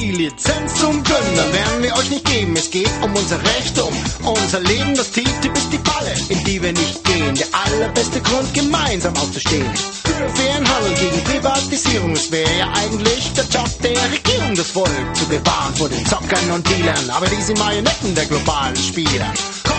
die Lizenz zum Gönnen werden wir euch nicht geben. Es geht um unser Recht, um unser Leben. Das TTIP ist die Falle, in die wir nicht gehen. Der allerbeste Grund, gemeinsam aufzustehen. Für fairen Handel gegen Privatisierung. Es wäre ja eigentlich der Job der Regierung, das Volk zu bewahren vor den Zockern und Dealern. Aber die sind Marionetten der globalen Spieler.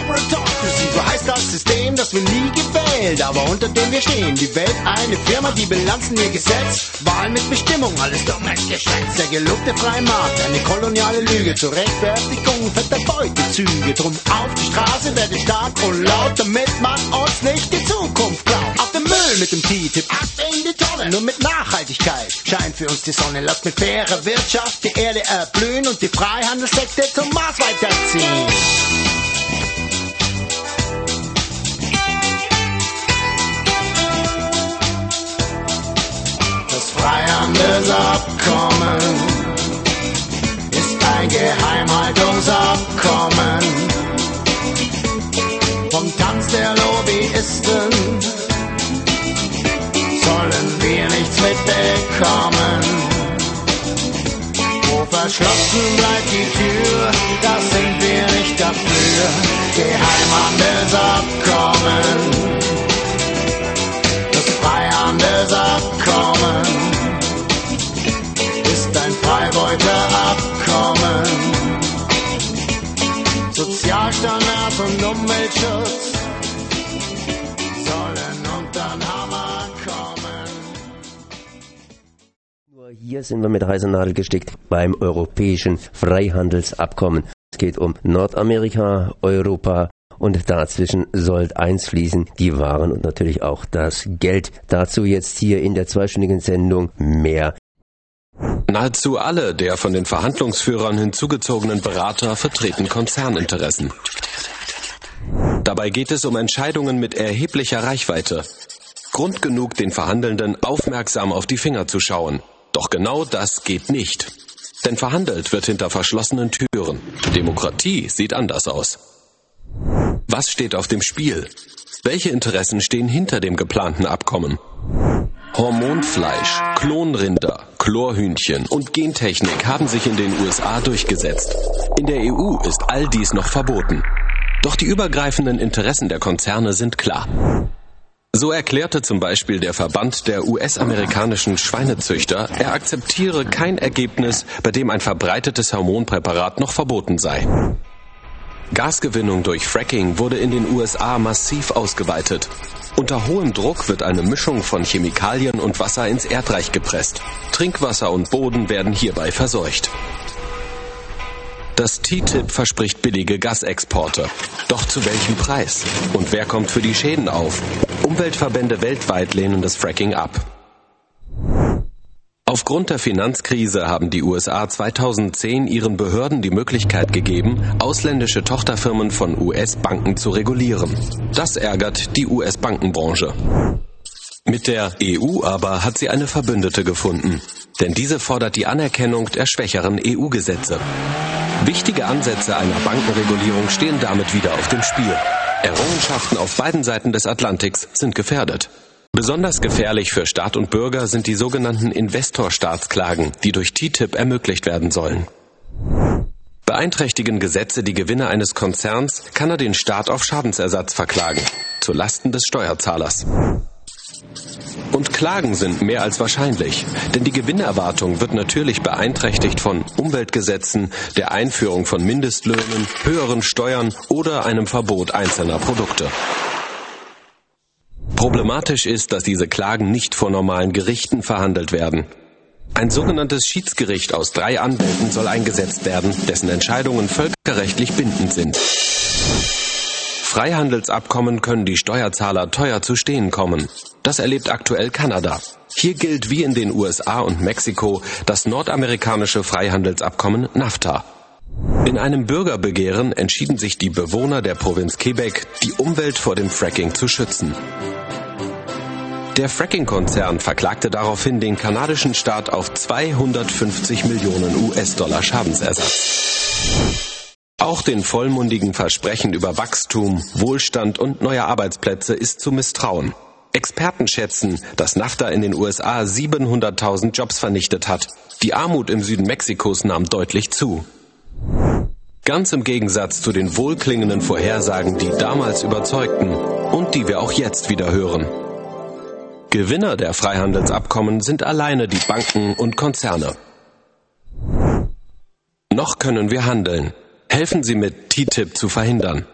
Corporatocracy, so heißt das System, das wir nie gewählt, aber unter dem wir stehen. Die Welt eine Firma, die Bilanzen ihr Gesetz. Wahl mit Bestimmung, alles dummes Geschwätz. Der gelobte freie Markt, eine koloniale Lüge zur Rechtfertigung fetter Beutezüge. Drum auf die Straße, werde stark und laut, damit man uns nicht die Zukunft klaut. Auf den Müll mit dem T-Tip, ab in die Tonne. Nur mit Nachhaltigkeit scheint für uns die Sonne. Lasst mit fairer Wirtschaft die Erde erblühen und die Freihandelssekte zum Mars weiterziehen. Das Freihandelsabkommen ist ein Geheimhaltungsabkommen vom Tanz der Lobbyisten sollen wir nichts mitbekommen. Wo verschlossen bleibt die Tür, das sind wir nicht dafür. Geheimhandelsabkommen, das Freihandelsabkommen und Umweltschutz sollen unter den Hammer kommen. Nur hier sind wir mit heißer Nadel gestickt beim europäischen Freihandelsabkommen. Es geht um Nordamerika, Europa und dazwischen soll eins fließen, die Waren und natürlich auch das Geld. Dazu jetzt hier in der zweistündigen Sendung mehr. Nahezu alle der von den Verhandlungsführern hinzugezogenen Berater vertreten Konzerninteressen. Dabei geht es um Entscheidungen mit erheblicher Reichweite. Grund genug, den Verhandelnden aufmerksam auf die Finger zu schauen. Doch genau das geht nicht. Denn verhandelt wird hinter verschlossenen Türen. Demokratie sieht anders aus. Was steht auf dem Spiel? Welche Interessen stehen hinter dem geplanten Abkommen? Hormonfleisch, Klonrinder, Chlorhühnchen und Gentechnik haben sich in den USA durchgesetzt. In der EU ist all dies noch verboten. Doch die übergreifenden Interessen der Konzerne sind klar. So erklärte zum Beispiel der Verband der US-amerikanischen Schweinezüchter, er akzeptiere kein Ergebnis, bei dem ein verbreitetes Hormonpräparat noch verboten sei. Gasgewinnung durch Fracking wurde in den USA massiv ausgeweitet. Unter hohem Druck wird eine Mischung von Chemikalien und Wasser ins Erdreich gepresst. Trinkwasser und Boden werden hierbei verseucht. Das TTIP verspricht billige Gasexporte. Doch zu welchem Preis? Und wer kommt für die Schäden auf? Umweltverbände weltweit lehnen das Fracking ab. Aufgrund der Finanzkrise haben die USA 2010 ihren Behörden die Möglichkeit gegeben, ausländische Tochterfirmen von US-Banken zu regulieren. Das ärgert die US-Bankenbranche. Mit der EU aber hat sie eine Verbündete gefunden. Denn diese fordert die Anerkennung der schwächeren EU-Gesetze. Wichtige Ansätze einer Bankenregulierung stehen damit wieder auf dem Spiel. Errungenschaften auf beiden Seiten des Atlantiks sind gefährdet. Besonders gefährlich für Staat und Bürger sind die sogenannten Investorstaatsklagen, die durch TTIP ermöglicht werden sollen. Beeinträchtigen Gesetze die Gewinne eines Konzerns, kann er den Staat auf Schadensersatz verklagen, zu Lasten des Steuerzahlers. Und Klagen sind mehr als wahrscheinlich, denn die Gewinnerwartung wird natürlich beeinträchtigt von Umweltgesetzen, der Einführung von Mindestlöhnen, höheren Steuern oder einem Verbot einzelner Produkte. Problematisch ist, dass diese Klagen nicht vor normalen Gerichten verhandelt werden. Ein sogenanntes Schiedsgericht aus drei Anwälten soll eingesetzt werden, dessen Entscheidungen völkerrechtlich bindend sind. Freihandelsabkommen können die Steuerzahler teuer zu stehen kommen. Das erlebt aktuell Kanada. Hier gilt wie in den USA und Mexiko das nordamerikanische Freihandelsabkommen NAFTA. In einem Bürgerbegehren entschieden sich die Bewohner der Provinz Quebec, die Umwelt vor dem Fracking zu schützen. Der Fracking-Konzern verklagte daraufhin den kanadischen Staat auf 250 Millionen US-Dollar Schadensersatz. Auch den vollmundigen Versprechen über Wachstum, Wohlstand und neue Arbeitsplätze ist zu misstrauen. Experten schätzen, dass NAFTA in den USA 700.000 Jobs vernichtet hat. Die Armut im Süden Mexikos nahm deutlich zu. Ganz im Gegensatz zu den wohlklingenden Vorhersagen, die damals überzeugten und die wir auch jetzt wieder hören. Gewinner der Freihandelsabkommen sind alleine die Banken und Konzerne. Noch können wir handeln. Helfen Sie mit, TTIP zu verhindern.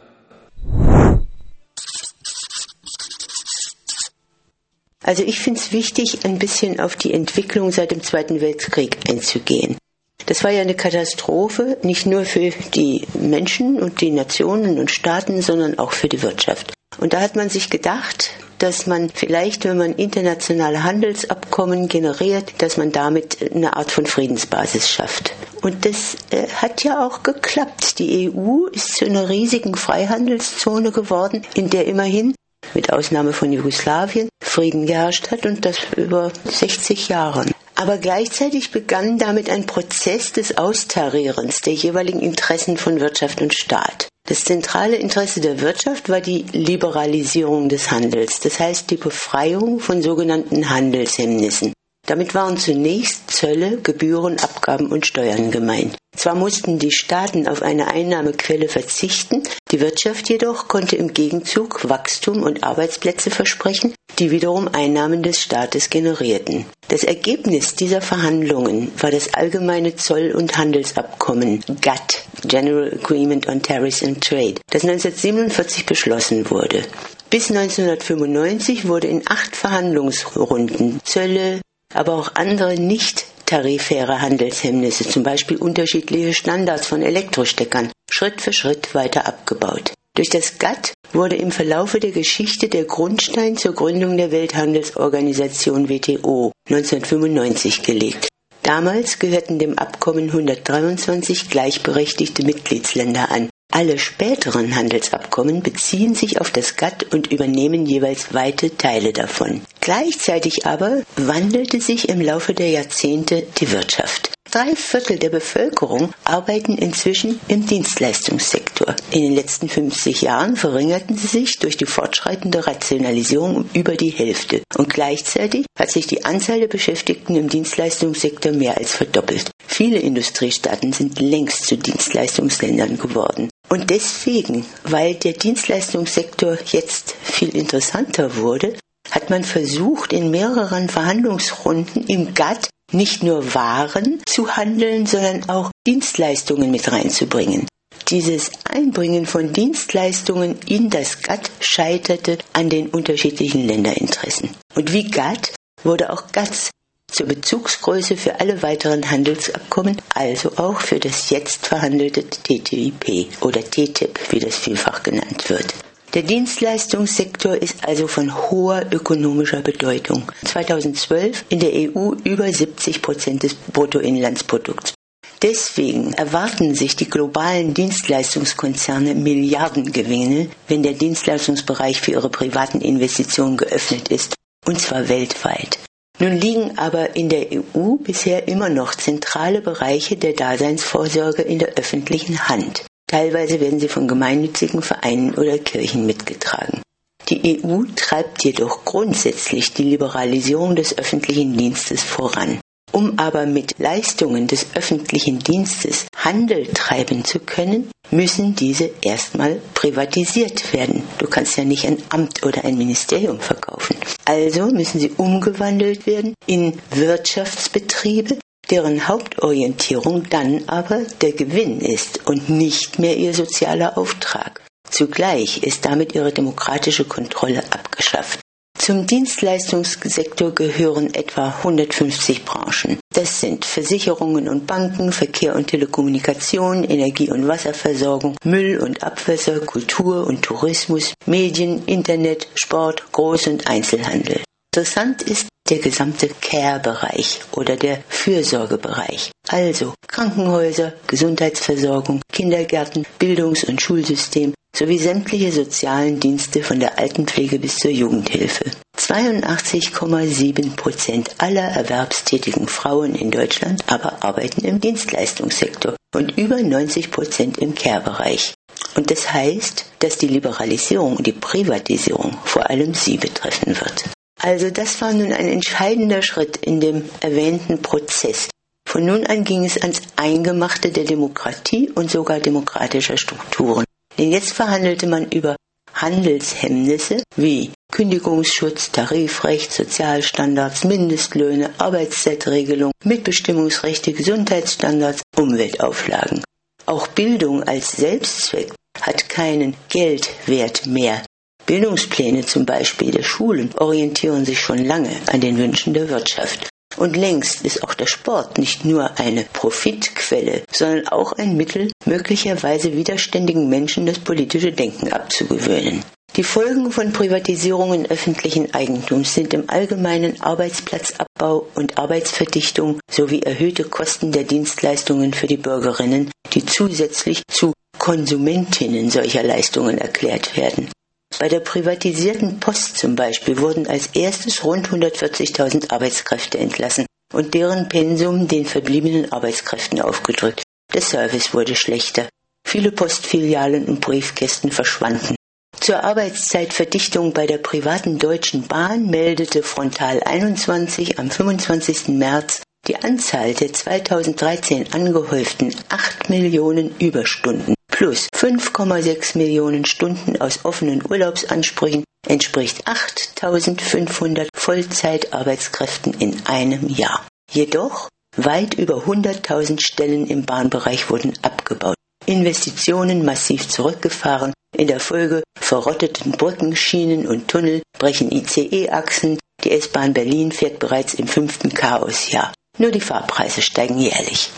Also ich finde es wichtig, ein bisschen auf die Entwicklung seit dem Zweiten Weltkrieg einzugehen. Das war ja eine Katastrophe, nicht nur für die Menschen und die Nationen und Staaten, sondern auch für die Wirtschaft. Und da hat man sich gedacht, dass man vielleicht, wenn man internationale Handelsabkommen generiert, dass man damit eine Art von Friedensbasis schafft. Und das äh, hat ja auch geklappt. Die EU ist zu einer riesigen Freihandelszone geworden, in der immerhin mit Ausnahme von Jugoslawien Frieden geherrscht hat und das über 60 Jahre. Aber gleichzeitig begann damit ein Prozess des Austarierens der jeweiligen Interessen von Wirtschaft und Staat. Das zentrale Interesse der Wirtschaft war die Liberalisierung des Handels, das heißt die Befreiung von sogenannten Handelshemmnissen. Damit waren zunächst Zölle, Gebühren, Abgaben und Steuern gemeint. Zwar mussten die Staaten auf eine Einnahmequelle verzichten, die Wirtschaft jedoch konnte im Gegenzug Wachstum und Arbeitsplätze versprechen, die wiederum Einnahmen des Staates generierten. Das Ergebnis dieser Verhandlungen war das allgemeine Zoll- und Handelsabkommen GATT, General Agreement on Tariffs and Trade, das 1947 beschlossen wurde. Bis 1995 wurde in acht Verhandlungsrunden Zölle, aber auch andere nicht tarifäre Handelshemmnisse, zum Beispiel unterschiedliche Standards von Elektrosteckern, Schritt für Schritt weiter abgebaut. Durch das GATT wurde im Verlaufe der Geschichte der Grundstein zur Gründung der Welthandelsorganisation WTO 1995 gelegt. Damals gehörten dem Abkommen 123 gleichberechtigte Mitgliedsländer an. Alle späteren Handelsabkommen beziehen sich auf das GATT und übernehmen jeweils weite Teile davon. Gleichzeitig aber wandelte sich im Laufe der Jahrzehnte die Wirtschaft. Drei Viertel der Bevölkerung arbeiten inzwischen im Dienstleistungssektor. In den letzten 50 Jahren verringerten sie sich durch die fortschreitende Rationalisierung um über die Hälfte. Und gleichzeitig hat sich die Anzahl der Beschäftigten im Dienstleistungssektor mehr als verdoppelt. Viele Industriestaaten sind längst zu Dienstleistungsländern geworden. Und deswegen, weil der Dienstleistungssektor jetzt viel interessanter wurde, hat man versucht, in mehreren Verhandlungsrunden im GATT nicht nur Waren zu handeln, sondern auch Dienstleistungen mit reinzubringen. Dieses Einbringen von Dienstleistungen in das GATT scheiterte an den unterschiedlichen Länderinteressen. Und wie GATT wurde auch GATS zur Bezugsgröße für alle weiteren Handelsabkommen, also auch für das jetzt verhandelte TTIP oder TTIP, wie das vielfach genannt wird. Der Dienstleistungssektor ist also von hoher ökonomischer Bedeutung. 2012 in der EU über 70 Prozent des Bruttoinlandsprodukts. Deswegen erwarten sich die globalen Dienstleistungskonzerne Milliardengewinne, wenn der Dienstleistungsbereich für ihre privaten Investitionen geöffnet ist, und zwar weltweit. Nun liegen aber in der EU bisher immer noch zentrale Bereiche der Daseinsvorsorge in der öffentlichen Hand. Teilweise werden sie von gemeinnützigen Vereinen oder Kirchen mitgetragen. Die EU treibt jedoch grundsätzlich die Liberalisierung des öffentlichen Dienstes voran. Um aber mit Leistungen des öffentlichen Dienstes Handel treiben zu können, müssen diese erstmal privatisiert werden. Du kannst ja nicht ein Amt oder ein Ministerium verkaufen. Also müssen sie umgewandelt werden in Wirtschaftsbetriebe, deren Hauptorientierung dann aber der Gewinn ist und nicht mehr ihr sozialer Auftrag. Zugleich ist damit ihre demokratische Kontrolle abgeschafft. Zum Dienstleistungssektor gehören etwa 150 Branchen. Das sind Versicherungen und Banken, Verkehr und Telekommunikation, Energie- und Wasserversorgung, Müll- und Abwässer, Kultur und Tourismus, Medien, Internet, Sport, Groß- und Einzelhandel. Interessant ist der gesamte Care-Bereich oder der Fürsorgebereich. Also Krankenhäuser, Gesundheitsversorgung, Kindergärten, Bildungs- und Schulsystem sowie sämtliche sozialen Dienste von der Altenpflege bis zur Jugendhilfe. 82,7 Prozent aller erwerbstätigen Frauen in Deutschland aber arbeiten im Dienstleistungssektor und über 90 Prozent im Care-Bereich. Und das heißt, dass die Liberalisierung und die Privatisierung vor allem sie betreffen wird. Also das war nun ein entscheidender Schritt in dem erwähnten Prozess. Von nun an ging es ans Eingemachte der Demokratie und sogar demokratischer Strukturen. Denn jetzt verhandelte man über Handelshemmnisse wie Kündigungsschutz, Tarifrecht, Sozialstandards, Mindestlöhne, Arbeitszeitregelung, Mitbestimmungsrechte, Gesundheitsstandards, Umweltauflagen. Auch Bildung als Selbstzweck hat keinen Geldwert mehr. Bildungspläne zum Beispiel der Schulen orientieren sich schon lange an den Wünschen der Wirtschaft. Und längst ist auch der Sport nicht nur eine Profitquelle, sondern auch ein Mittel, möglicherweise widerständigen Menschen das politische Denken abzugewöhnen. Die Folgen von Privatisierungen öffentlichen Eigentums sind im Allgemeinen Arbeitsplatzabbau und Arbeitsverdichtung sowie erhöhte Kosten der Dienstleistungen für die Bürgerinnen, die zusätzlich zu Konsumentinnen solcher Leistungen erklärt werden. Bei der privatisierten Post zum Beispiel wurden als erstes rund 140.000 Arbeitskräfte entlassen und deren Pensum den verbliebenen Arbeitskräften aufgedrückt. Der Service wurde schlechter. Viele Postfilialen und Briefkästen verschwanden. Zur Arbeitszeitverdichtung bei der privaten Deutschen Bahn meldete Frontal 21 am 25. März die Anzahl der 2013 angehäuften 8 Millionen Überstunden plus 5,6 Millionen Stunden aus offenen Urlaubsansprüchen entspricht 8500 Vollzeitarbeitskräften in einem Jahr. Jedoch weit über 100.000 Stellen im Bahnbereich wurden abgebaut, Investitionen massiv zurückgefahren, in der Folge verrotteten Brücken, Schienen und Tunnel, brechen ICE-Achsen, die S-Bahn Berlin fährt bereits im fünften Chaosjahr. Nur die Fahrpreise steigen jährlich.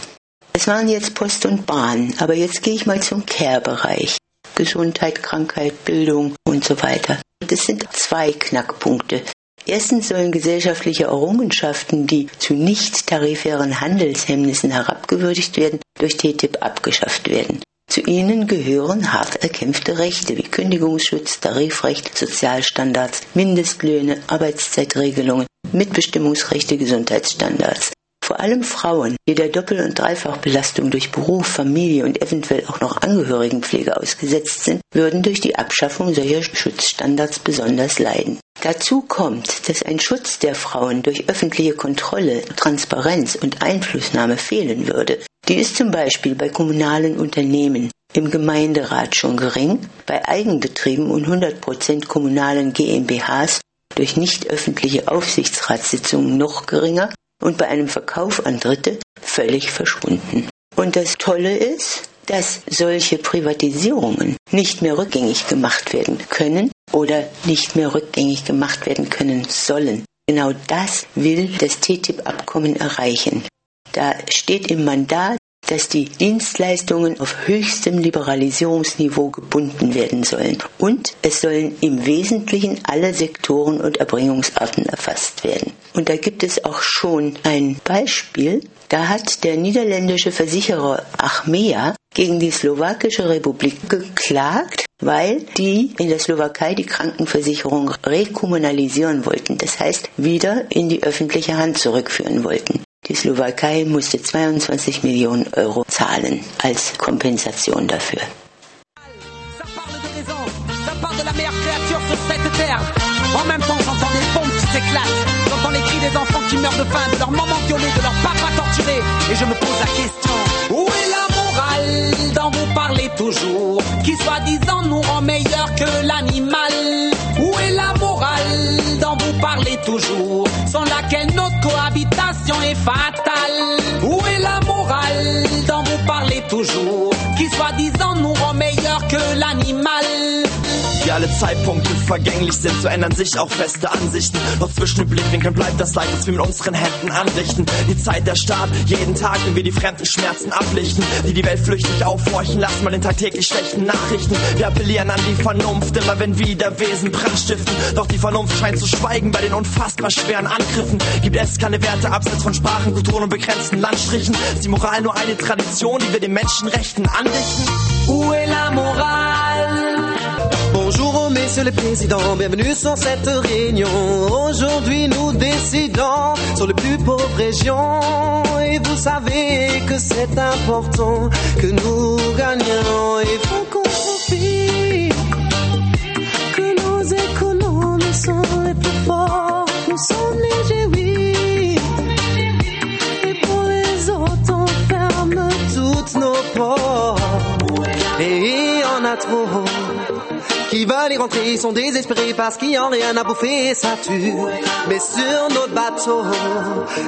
Es waren jetzt Post und Bahn, aber jetzt gehe ich mal zum Care-Bereich. Gesundheit, Krankheit, Bildung und so weiter. Das sind zwei Knackpunkte. Erstens sollen gesellschaftliche Errungenschaften, die zu nicht tarifären Handelshemmnissen herabgewürdigt werden, durch TTIP abgeschafft werden. Zu ihnen gehören hart erkämpfte Rechte wie Kündigungsschutz, Tarifrecht, Sozialstandards, Mindestlöhne, Arbeitszeitregelungen, Mitbestimmungsrechte, Gesundheitsstandards. Vor allem Frauen, die der Doppel- und Dreifachbelastung durch Beruf, Familie und eventuell auch noch Angehörigenpflege ausgesetzt sind, würden durch die Abschaffung solcher Schutzstandards besonders leiden. Dazu kommt, dass ein Schutz der Frauen durch öffentliche Kontrolle, Transparenz und Einflussnahme fehlen würde. Die ist zum Beispiel bei kommunalen Unternehmen im Gemeinderat schon gering, bei Eigenbetrieben und 100% kommunalen GmbHs durch nicht öffentliche Aufsichtsratssitzungen noch geringer und bei einem Verkauf an Dritte völlig verschwunden. Und das Tolle ist, dass solche Privatisierungen nicht mehr rückgängig gemacht werden können oder nicht mehr rückgängig gemacht werden können sollen. Genau das will das TTIP-Abkommen erreichen. Da steht im Mandat, dass die Dienstleistungen auf höchstem Liberalisierungsniveau gebunden werden sollen. Und es sollen im Wesentlichen alle Sektoren und Erbringungsarten erfasst werden. Und da gibt es auch schon ein Beispiel. Da hat der niederländische Versicherer Achmea gegen die slowakische Republik geklagt, weil die in der Slowakei die Krankenversicherung rekommunalisieren wollten. Das heißt, wieder in die öffentliche Hand zurückführen wollten. Die Slowakei musste 22 Millionen Euro zahlen als Kompensation dafür. En même temps, j'entends des bombes qui s'éclatent. J'entends les cris des enfants qui meurent de faim, de leur maman violée, de leur papa torturé. Et je me pose la question où est la morale dont vous parlez toujours? Qui soi-disant nous rend meilleurs que l'animal? Dont vous parlez toujours Sans laquelle notre cohabitation est fatale. Où est la morale dont vous parlez toujours Qui soi-disant nous rend meilleurs que l'animal? Wie alle Zeitpunkte vergänglich sind, so ändern sich auch feste Ansichten. Doch zwischen den Blickwinkeln bleibt das Leid, das wir mit unseren Händen anrichten. Die Zeit der Staat, jeden Tag, wenn wir die fremden Schmerzen ablichten, die die Welt flüchtig aufhorchen lassen, mal den tagtäglich schlechten Nachrichten. Wir appellieren an die Vernunft, immer wenn wieder Wesen Brand stiften. Doch die Vernunft scheint zu schweigen bei den unfassbar schweren Angriffen. Gibt es keine Werte abseits von Sprachen, Kulturen und begrenzten Landstrichen? Ist die Moral nur eine Tradition, die wir den Menschenrechten andichten? Où est la morale Bonjour messieurs les présidents, bienvenue sur cette réunion. Aujourd'hui nous décidons sur les plus pauvres régions. Et vous savez que c'est important que nous gagnions. Et faut qu'on suffit que nos économies sont les plus forts. Qui veulent y rentrer, ils sont désespérés parce qu'il n'y a rien à bouffer, ça tue. Mais sur notre bateau,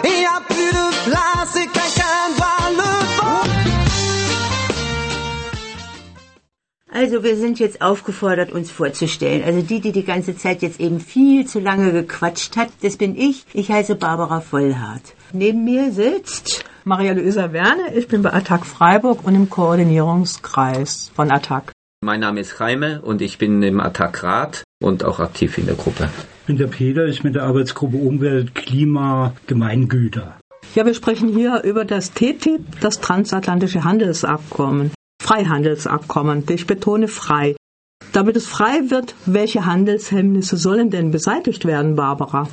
il n'y a plus de place et quelqu'un doit le. Also wir sind jetzt aufgefordert, uns vorzustellen. Also die, die die ganze Zeit jetzt eben viel zu lange gequatscht hat, das bin ich. Ich heiße Barbara Vollhardt. Neben mir sitzt Maria-Luisa Werne, ich bin bei Attac Freiburg und im Koordinierungskreis von Attac. Mein Name ist Jaime und ich bin im Attac-Rat und auch aktiv in der Gruppe. Ich bin der Peter, ich bin der Arbeitsgruppe Umwelt, Klima, Gemeingüter. Ja, wir sprechen hier über das TTIP, das transatlantische Handelsabkommen. Freihandelsabkommen. Ich betone frei. Damit es frei wird, welche Handelshemmnisse sollen denn beseitigt werden, Barbara?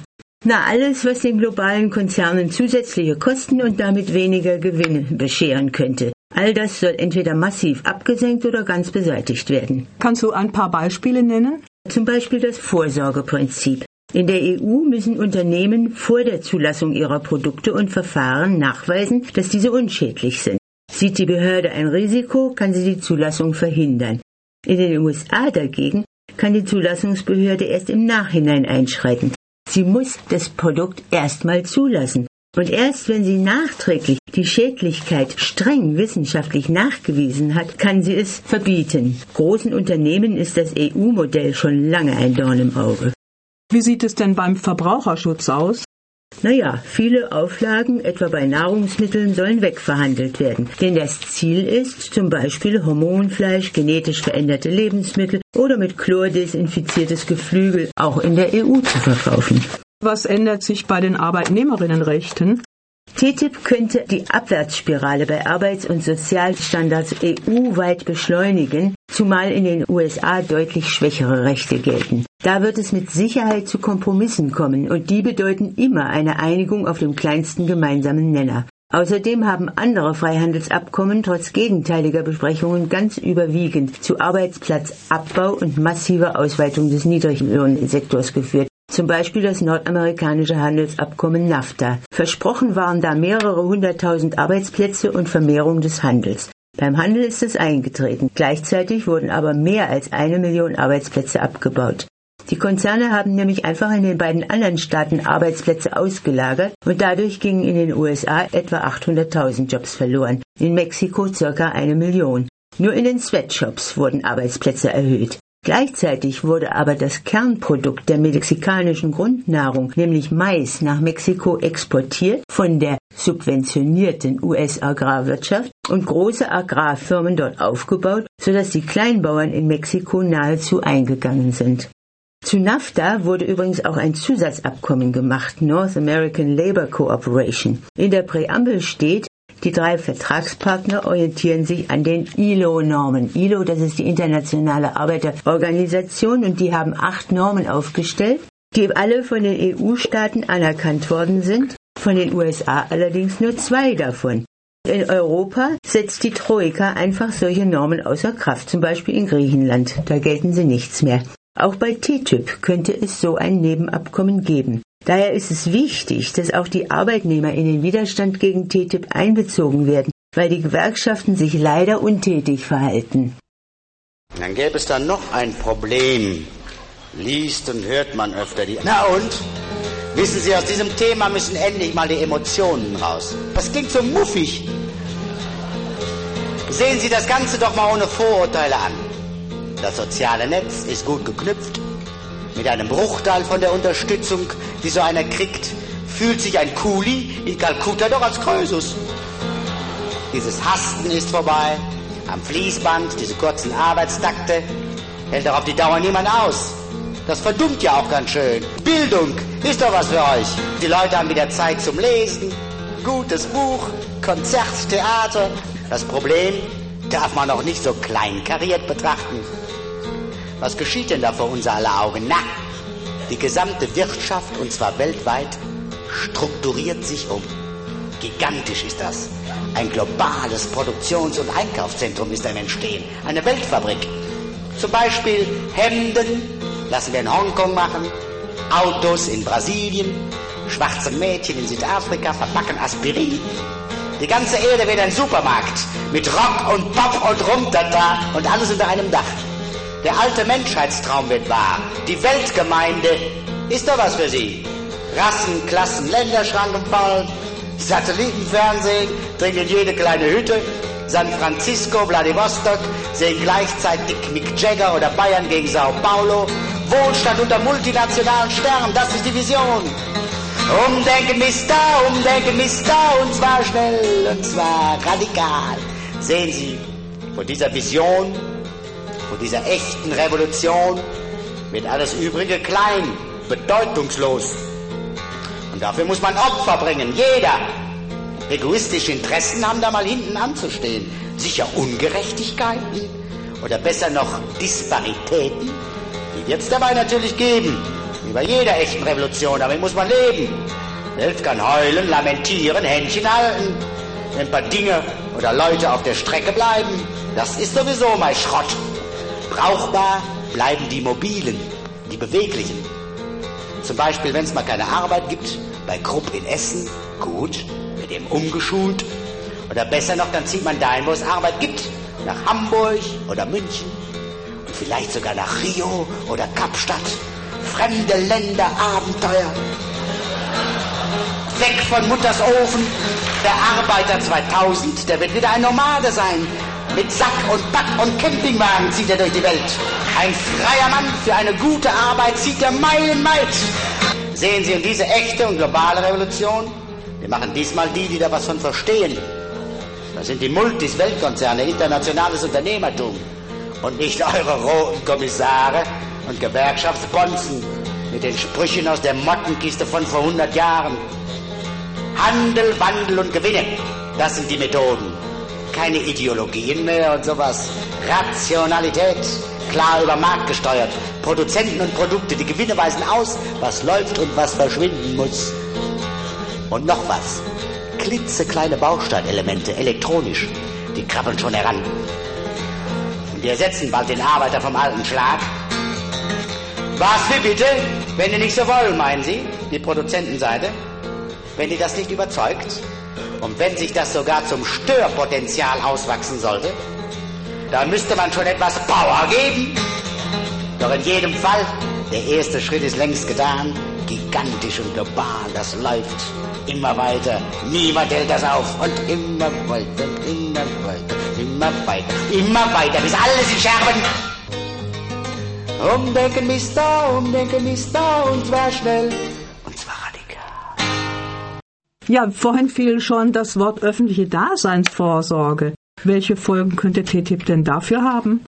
Na, alles, was den globalen Konzernen zusätzliche Kosten und damit weniger Gewinne bescheren könnte. All das soll entweder massiv abgesenkt oder ganz beseitigt werden. Kannst du ein paar Beispiele nennen? Zum Beispiel das Vorsorgeprinzip. In der EU müssen Unternehmen vor der Zulassung ihrer Produkte und Verfahren nachweisen, dass diese unschädlich sind. Sieht die Behörde ein Risiko, kann sie die Zulassung verhindern. In den USA dagegen kann die Zulassungsbehörde erst im Nachhinein einschreiten. Sie muss das Produkt erstmal zulassen. Und erst wenn sie nachträglich die Schädlichkeit streng wissenschaftlich nachgewiesen hat, kann sie es verbieten. Großen Unternehmen ist das EU-Modell schon lange ein Dorn im Auge. Wie sieht es denn beim Verbraucherschutz aus? Naja, viele Auflagen, etwa bei Nahrungsmitteln, sollen wegverhandelt werden. Denn das Ziel ist, zum Beispiel Hormonfleisch, genetisch veränderte Lebensmittel oder mit Chlor desinfiziertes Geflügel auch in der EU zu verkaufen. Was ändert sich bei den Arbeitnehmerinnenrechten? TTIP könnte die Abwärtsspirale bei Arbeits- und Sozialstandards EU-weit beschleunigen, zumal in den USA deutlich schwächere Rechte gelten. Da wird es mit Sicherheit zu Kompromissen kommen und die bedeuten immer eine Einigung auf dem kleinsten gemeinsamen Nenner. Außerdem haben andere Freihandelsabkommen trotz gegenteiliger Besprechungen ganz überwiegend zu Arbeitsplatzabbau und massiver Ausweitung des Niedriglohnsektors geführt. Zum Beispiel das nordamerikanische Handelsabkommen NAFTA. Versprochen waren da mehrere hunderttausend Arbeitsplätze und Vermehrung des Handels. Beim Handel ist es eingetreten. Gleichzeitig wurden aber mehr als eine Million Arbeitsplätze abgebaut. Die Konzerne haben nämlich einfach in den beiden anderen Staaten Arbeitsplätze ausgelagert und dadurch gingen in den USA etwa 800.000 Jobs verloren, in Mexiko circa eine Million. Nur in den Sweatshops wurden Arbeitsplätze erhöht. Gleichzeitig wurde aber das Kernprodukt der mexikanischen Grundnahrung, nämlich Mais, nach Mexiko exportiert von der subventionierten US-Agrarwirtschaft und große Agrarfirmen dort aufgebaut, sodass die Kleinbauern in Mexiko nahezu eingegangen sind. Zu NAFTA wurde übrigens auch ein Zusatzabkommen gemacht, North American Labor Cooperation. In der Präambel steht, die drei Vertragspartner orientieren sich an den ILO-Normen. ILO, das ist die Internationale Arbeiterorganisation und die haben acht Normen aufgestellt, die alle von den EU-Staaten anerkannt worden sind, von den USA allerdings nur zwei davon. In Europa setzt die Troika einfach solche Normen außer Kraft, zum Beispiel in Griechenland. Da gelten sie nichts mehr. Auch bei TTIP könnte es so ein Nebenabkommen geben. Daher ist es wichtig, dass auch die Arbeitnehmer in den Widerstand gegen TTIP einbezogen werden, weil die Gewerkschaften sich leider untätig verhalten. Dann gäbe es da noch ein Problem. Liest und hört man öfter die. Na und? Wissen Sie, aus diesem Thema müssen endlich mal die Emotionen raus. Das klingt so muffig. Sehen Sie das Ganze doch mal ohne Vorurteile an. Das soziale Netz ist gut geknüpft. Mit einem Bruchteil von der Unterstützung, die so einer kriegt, fühlt sich ein Kuli in Kalkutta doch als Krösus. Dieses Hasten ist vorbei. Am Fließband, diese kurzen Arbeitstakte, hält doch auf die Dauer niemand aus. Das verdummt ja auch ganz schön. Bildung ist doch was für euch. Die Leute haben wieder Zeit zum Lesen. Gutes Buch, Konzert, Theater. Das Problem darf man auch nicht so kleinkariert betrachten. Was geschieht denn da vor unser aller Augen? Na, die gesamte Wirtschaft, und zwar weltweit, strukturiert sich um. Gigantisch ist das. Ein globales Produktions- und Einkaufszentrum ist am Entstehen. Eine Weltfabrik. Zum Beispiel Hemden lassen wir in Hongkong machen, Autos in Brasilien, schwarze Mädchen in Südafrika verpacken Aspirin. Die ganze Erde wird ein Supermarkt mit Rock und Pop und Rumtata und alles unter einem Dach. Der alte Menschheitstraum wird wahr. Die Weltgemeinde ist doch was für Sie. Rassen, Klassen, Länderschranken fallen, Satellitenfernsehen dringen in jede kleine Hütte, San Francisco, Vladivostok sehen gleichzeitig Mick Jagger oder Bayern gegen Sao Paulo. Wohlstand unter multinationalen Sternen, das ist die Vision. Umdenken ist umdenken ist und zwar schnell, und zwar radikal. Sehen Sie, von dieser Vision, von dieser echten Revolution wird alles Übrige klein, bedeutungslos. Und dafür muss man Opfer bringen, jeder. Egoistische Interessen haben da mal hinten anzustehen. Sicher Ungerechtigkeiten oder besser noch Disparitäten. Die wird es dabei natürlich geben. Wie bei jeder echten Revolution, damit muss man leben. Welt kann heulen, lamentieren, Händchen halten. Wenn ein paar Dinge oder Leute auf der Strecke bleiben, das ist sowieso mein Schrott. Brauchbar bleiben die Mobilen, die Beweglichen. Zum Beispiel, wenn es mal keine Arbeit gibt, bei Krupp in Essen, gut, wird eben umgeschult. Oder besser noch, dann zieht man dahin, wo es Arbeit gibt, nach Hamburg oder München und vielleicht sogar nach Rio oder Kapstadt. Fremde Länder, Abenteuer. Weg von Mutters Ofen. Der Arbeiter 2000, der wird wieder ein Nomade sein. Mit Sack und Pack und Campingwagen zieht er durch die Welt. Ein freier Mann für eine gute Arbeit zieht er meilenweit. Sehen Sie, und diese echte und globale Revolution, die machen diesmal die, die da was von verstehen. Das sind die Multis, Weltkonzerne, internationales Unternehmertum. Und nicht eure roten Kommissare und Gewerkschaftsbonzen mit den Sprüchen aus der Mottenkiste von vor 100 Jahren. Handel, Wandel und Gewinne, das sind die Methoden. Keine Ideologien mehr und sowas. Rationalität, klar über Markt gesteuert. Produzenten und Produkte, die Gewinne weisen aus, was läuft und was verschwinden muss. Und noch was. Klitzekleine Bausteinelemente, elektronisch, die krabbeln schon heran. Und die ersetzen bald den Arbeiter vom alten Schlag. Was wie bitte? Wenn die nicht so wollen, meinen Sie, die Produzentenseite? Wenn die das nicht überzeugt? Und wenn sich das sogar zum Störpotenzial auswachsen sollte? Da müsste man schon etwas Power geben. Doch in jedem Fall, der erste Schritt ist längst getan. Gigantisch und global, das läuft immer weiter. Niemand hält das auf. Und immer weiter, immer weiter, immer weiter, immer weiter, bis alles in Scherben. Umdenken ist da, umdenken ist da, und zwar schnell. Ja, vorhin fiel schon das Wort öffentliche Daseinsvorsorge. Welche Folgen könnte TTIP denn dafür haben?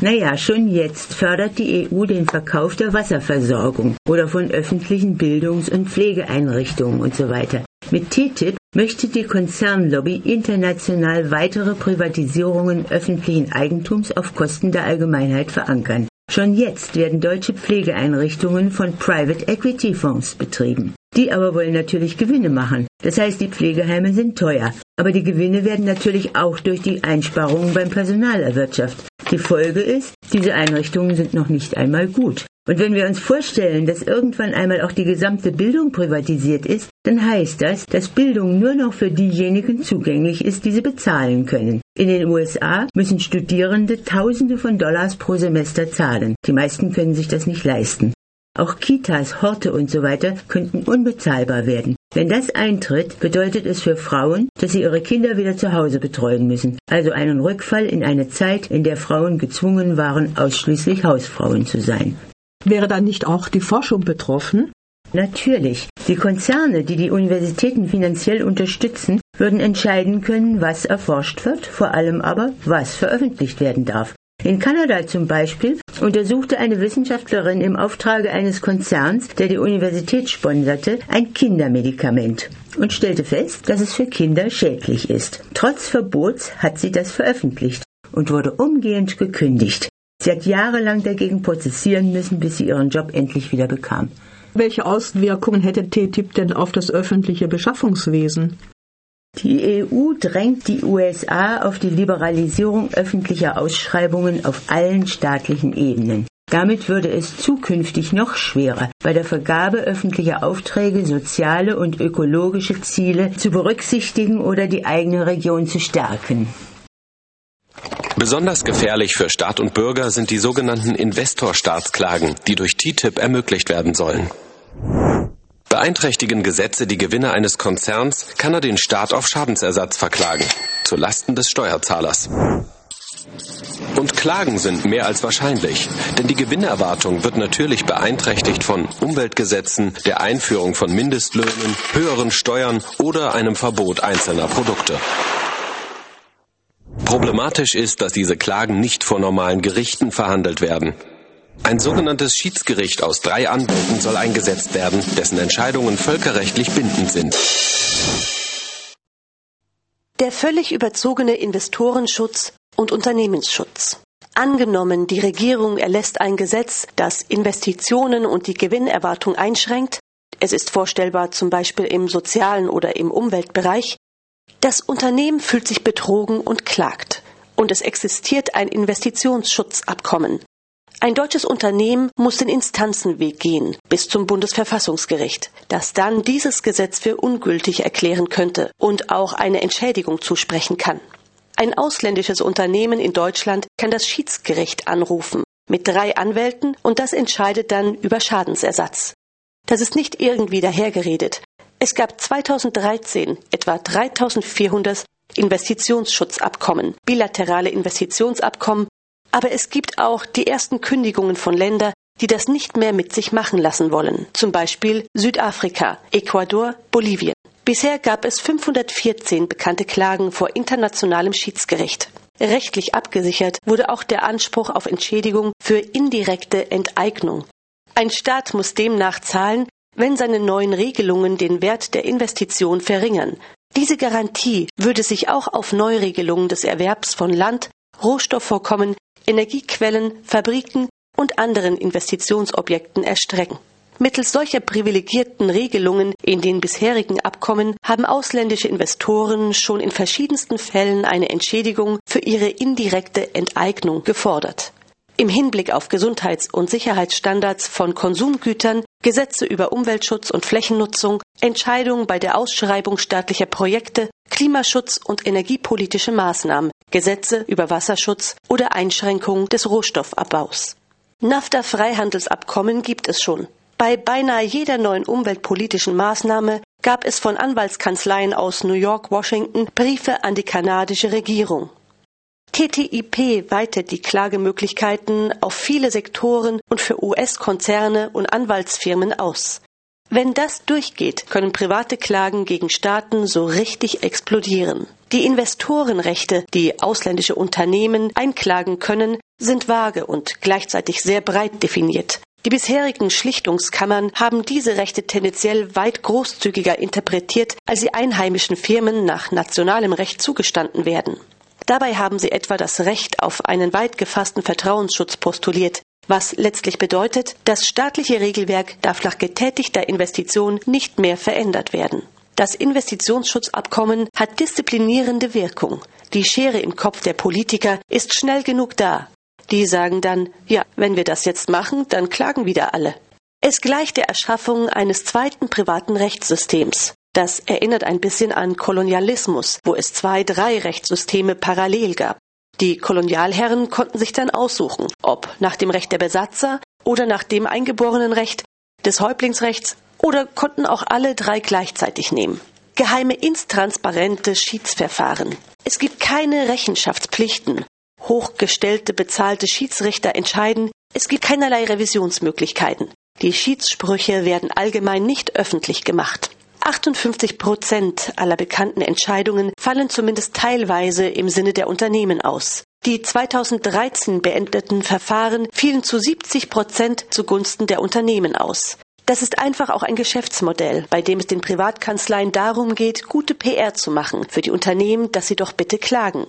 Naja, schon jetzt fördert die EU den Verkauf der Wasserversorgung oder von öffentlichen Bildungs- und Pflegeeinrichtungen und so weiter. Mit TTIP möchte die Konzernlobby international weitere Privatisierungen öffentlichen Eigentums auf Kosten der Allgemeinheit verankern. Schon jetzt werden deutsche Pflegeeinrichtungen von Private Equity Fonds betrieben. Die aber wollen natürlich Gewinne machen. Das heißt, die Pflegeheime sind teuer. Aber die Gewinne werden natürlich auch durch die Einsparungen beim Personal erwirtschaftet. Die Folge ist, diese Einrichtungen sind noch nicht einmal gut. Und wenn wir uns vorstellen, dass irgendwann einmal auch die gesamte Bildung privatisiert ist, dann heißt das, dass Bildung nur noch für diejenigen zugänglich ist, die sie bezahlen können. In den USA müssen Studierende Tausende von Dollars pro Semester zahlen. Die meisten können sich das nicht leisten. Auch Kitas, Horte und so weiter könnten unbezahlbar werden. Wenn das eintritt, bedeutet es für Frauen, dass sie ihre Kinder wieder zu Hause betreuen müssen. Also einen Rückfall in eine Zeit, in der Frauen gezwungen waren, ausschließlich Hausfrauen zu sein. Wäre dann nicht auch die Forschung betroffen? Natürlich. Die Konzerne, die die Universitäten finanziell unterstützen, würden entscheiden können, was erforscht wird, vor allem aber, was veröffentlicht werden darf. In Kanada zum Beispiel untersuchte eine Wissenschaftlerin im Auftrage eines Konzerns, der die Universität sponserte, ein Kindermedikament und stellte fest, dass es für Kinder schädlich ist. Trotz Verbots hat sie das veröffentlicht und wurde umgehend gekündigt. Sie hat jahrelang dagegen prozessieren müssen, bis sie ihren Job endlich wieder bekam. Welche Auswirkungen hätte TTIP denn auf das öffentliche Beschaffungswesen? Die EU drängt die USA auf die Liberalisierung öffentlicher Ausschreibungen auf allen staatlichen Ebenen. Damit würde es zukünftig noch schwerer, bei der Vergabe öffentlicher Aufträge soziale und ökologische Ziele zu berücksichtigen oder die eigene Region zu stärken. Besonders gefährlich für Staat und Bürger sind die sogenannten Investorstaatsklagen, die durch TTIP ermöglicht werden sollen. Beeinträchtigen Gesetze die Gewinne eines Konzerns, kann er den Staat auf Schadensersatz verklagen, zu Lasten des Steuerzahlers. Und Klagen sind mehr als wahrscheinlich, denn die Gewinnerwartung wird natürlich beeinträchtigt von Umweltgesetzen, der Einführung von Mindestlöhnen, höheren Steuern oder einem Verbot einzelner Produkte. Problematisch ist, dass diese Klagen nicht vor normalen Gerichten verhandelt werden. Ein sogenanntes Schiedsgericht aus drei Anwälten soll eingesetzt werden, dessen Entscheidungen völkerrechtlich bindend sind. Der völlig überzogene Investorenschutz und Unternehmensschutz. Angenommen, die Regierung erlässt ein Gesetz, das Investitionen und die Gewinnerwartung einschränkt, es ist vorstellbar zum Beispiel im sozialen oder im Umweltbereich, das Unternehmen fühlt sich betrogen und klagt. Und es existiert ein Investitionsschutzabkommen. Ein deutsches Unternehmen muss den Instanzenweg gehen bis zum Bundesverfassungsgericht, das dann dieses Gesetz für ungültig erklären könnte und auch eine Entschädigung zusprechen kann. Ein ausländisches Unternehmen in Deutschland kann das Schiedsgericht anrufen mit drei Anwälten und das entscheidet dann über Schadensersatz. Das ist nicht irgendwie dahergeredet. Es gab 2013 etwa 3400 Investitionsschutzabkommen, bilaterale Investitionsabkommen, aber es gibt auch die ersten Kündigungen von Ländern, die das nicht mehr mit sich machen lassen wollen, zum Beispiel Südafrika, Ecuador, Bolivien. Bisher gab es 514 bekannte Klagen vor internationalem Schiedsgericht. Rechtlich abgesichert wurde auch der Anspruch auf Entschädigung für indirekte Enteignung. Ein Staat muss demnach zahlen, wenn seine neuen Regelungen den Wert der Investition verringern. Diese Garantie würde sich auch auf Neuregelungen des Erwerbs von Land, Rohstoffvorkommen, Energiequellen, Fabriken und anderen Investitionsobjekten erstrecken. Mittels solcher privilegierten Regelungen in den bisherigen Abkommen haben ausländische Investoren schon in verschiedensten Fällen eine Entschädigung für ihre indirekte Enteignung gefordert. Im Hinblick auf Gesundheits- und Sicherheitsstandards von Konsumgütern, Gesetze über Umweltschutz und Flächennutzung, Entscheidungen bei der Ausschreibung staatlicher Projekte, Klimaschutz und energiepolitische Maßnahmen, Gesetze über Wasserschutz oder Einschränkungen des Rohstoffabbaus. NAFTA-Freihandelsabkommen gibt es schon. Bei beinahe jeder neuen umweltpolitischen Maßnahme gab es von Anwaltskanzleien aus New York, Washington Briefe an die kanadische Regierung. TTIP weitet die Klagemöglichkeiten auf viele Sektoren und für US-Konzerne und Anwaltsfirmen aus. Wenn das durchgeht, können private Klagen gegen Staaten so richtig explodieren. Die Investorenrechte, die ausländische Unternehmen einklagen können, sind vage und gleichzeitig sehr breit definiert. Die bisherigen Schlichtungskammern haben diese Rechte tendenziell weit großzügiger interpretiert, als sie einheimischen Firmen nach nationalem Recht zugestanden werden. Dabei haben sie etwa das Recht auf einen weit gefassten Vertrauensschutz postuliert, was letztlich bedeutet, das staatliche Regelwerk darf nach getätigter Investition nicht mehr verändert werden. Das Investitionsschutzabkommen hat disziplinierende Wirkung. Die Schere im Kopf der Politiker ist schnell genug da. Die sagen dann, ja, wenn wir das jetzt machen, dann klagen wieder alle. Es gleicht der Erschaffung eines zweiten privaten Rechtssystems. Das erinnert ein bisschen an Kolonialismus, wo es zwei, drei Rechtssysteme parallel gab. Die Kolonialherren konnten sich dann aussuchen, ob nach dem Recht der Besatzer oder nach dem eingeborenen Recht des Häuptlingsrechts oder konnten auch alle drei gleichzeitig nehmen. Geheime intransparente Schiedsverfahren. Es gibt keine Rechenschaftspflichten hochgestellte bezahlte Schiedsrichter entscheiden, es gibt keinerlei Revisionsmöglichkeiten. Die Schiedssprüche werden allgemein nicht öffentlich gemacht. 58 Prozent aller bekannten Entscheidungen fallen zumindest teilweise im Sinne der Unternehmen aus. Die 2013 beendeten Verfahren fielen zu 70 Prozent zugunsten der Unternehmen aus. Das ist einfach auch ein Geschäftsmodell, bei dem es den Privatkanzleien darum geht, gute PR zu machen für die Unternehmen, dass sie doch bitte klagen.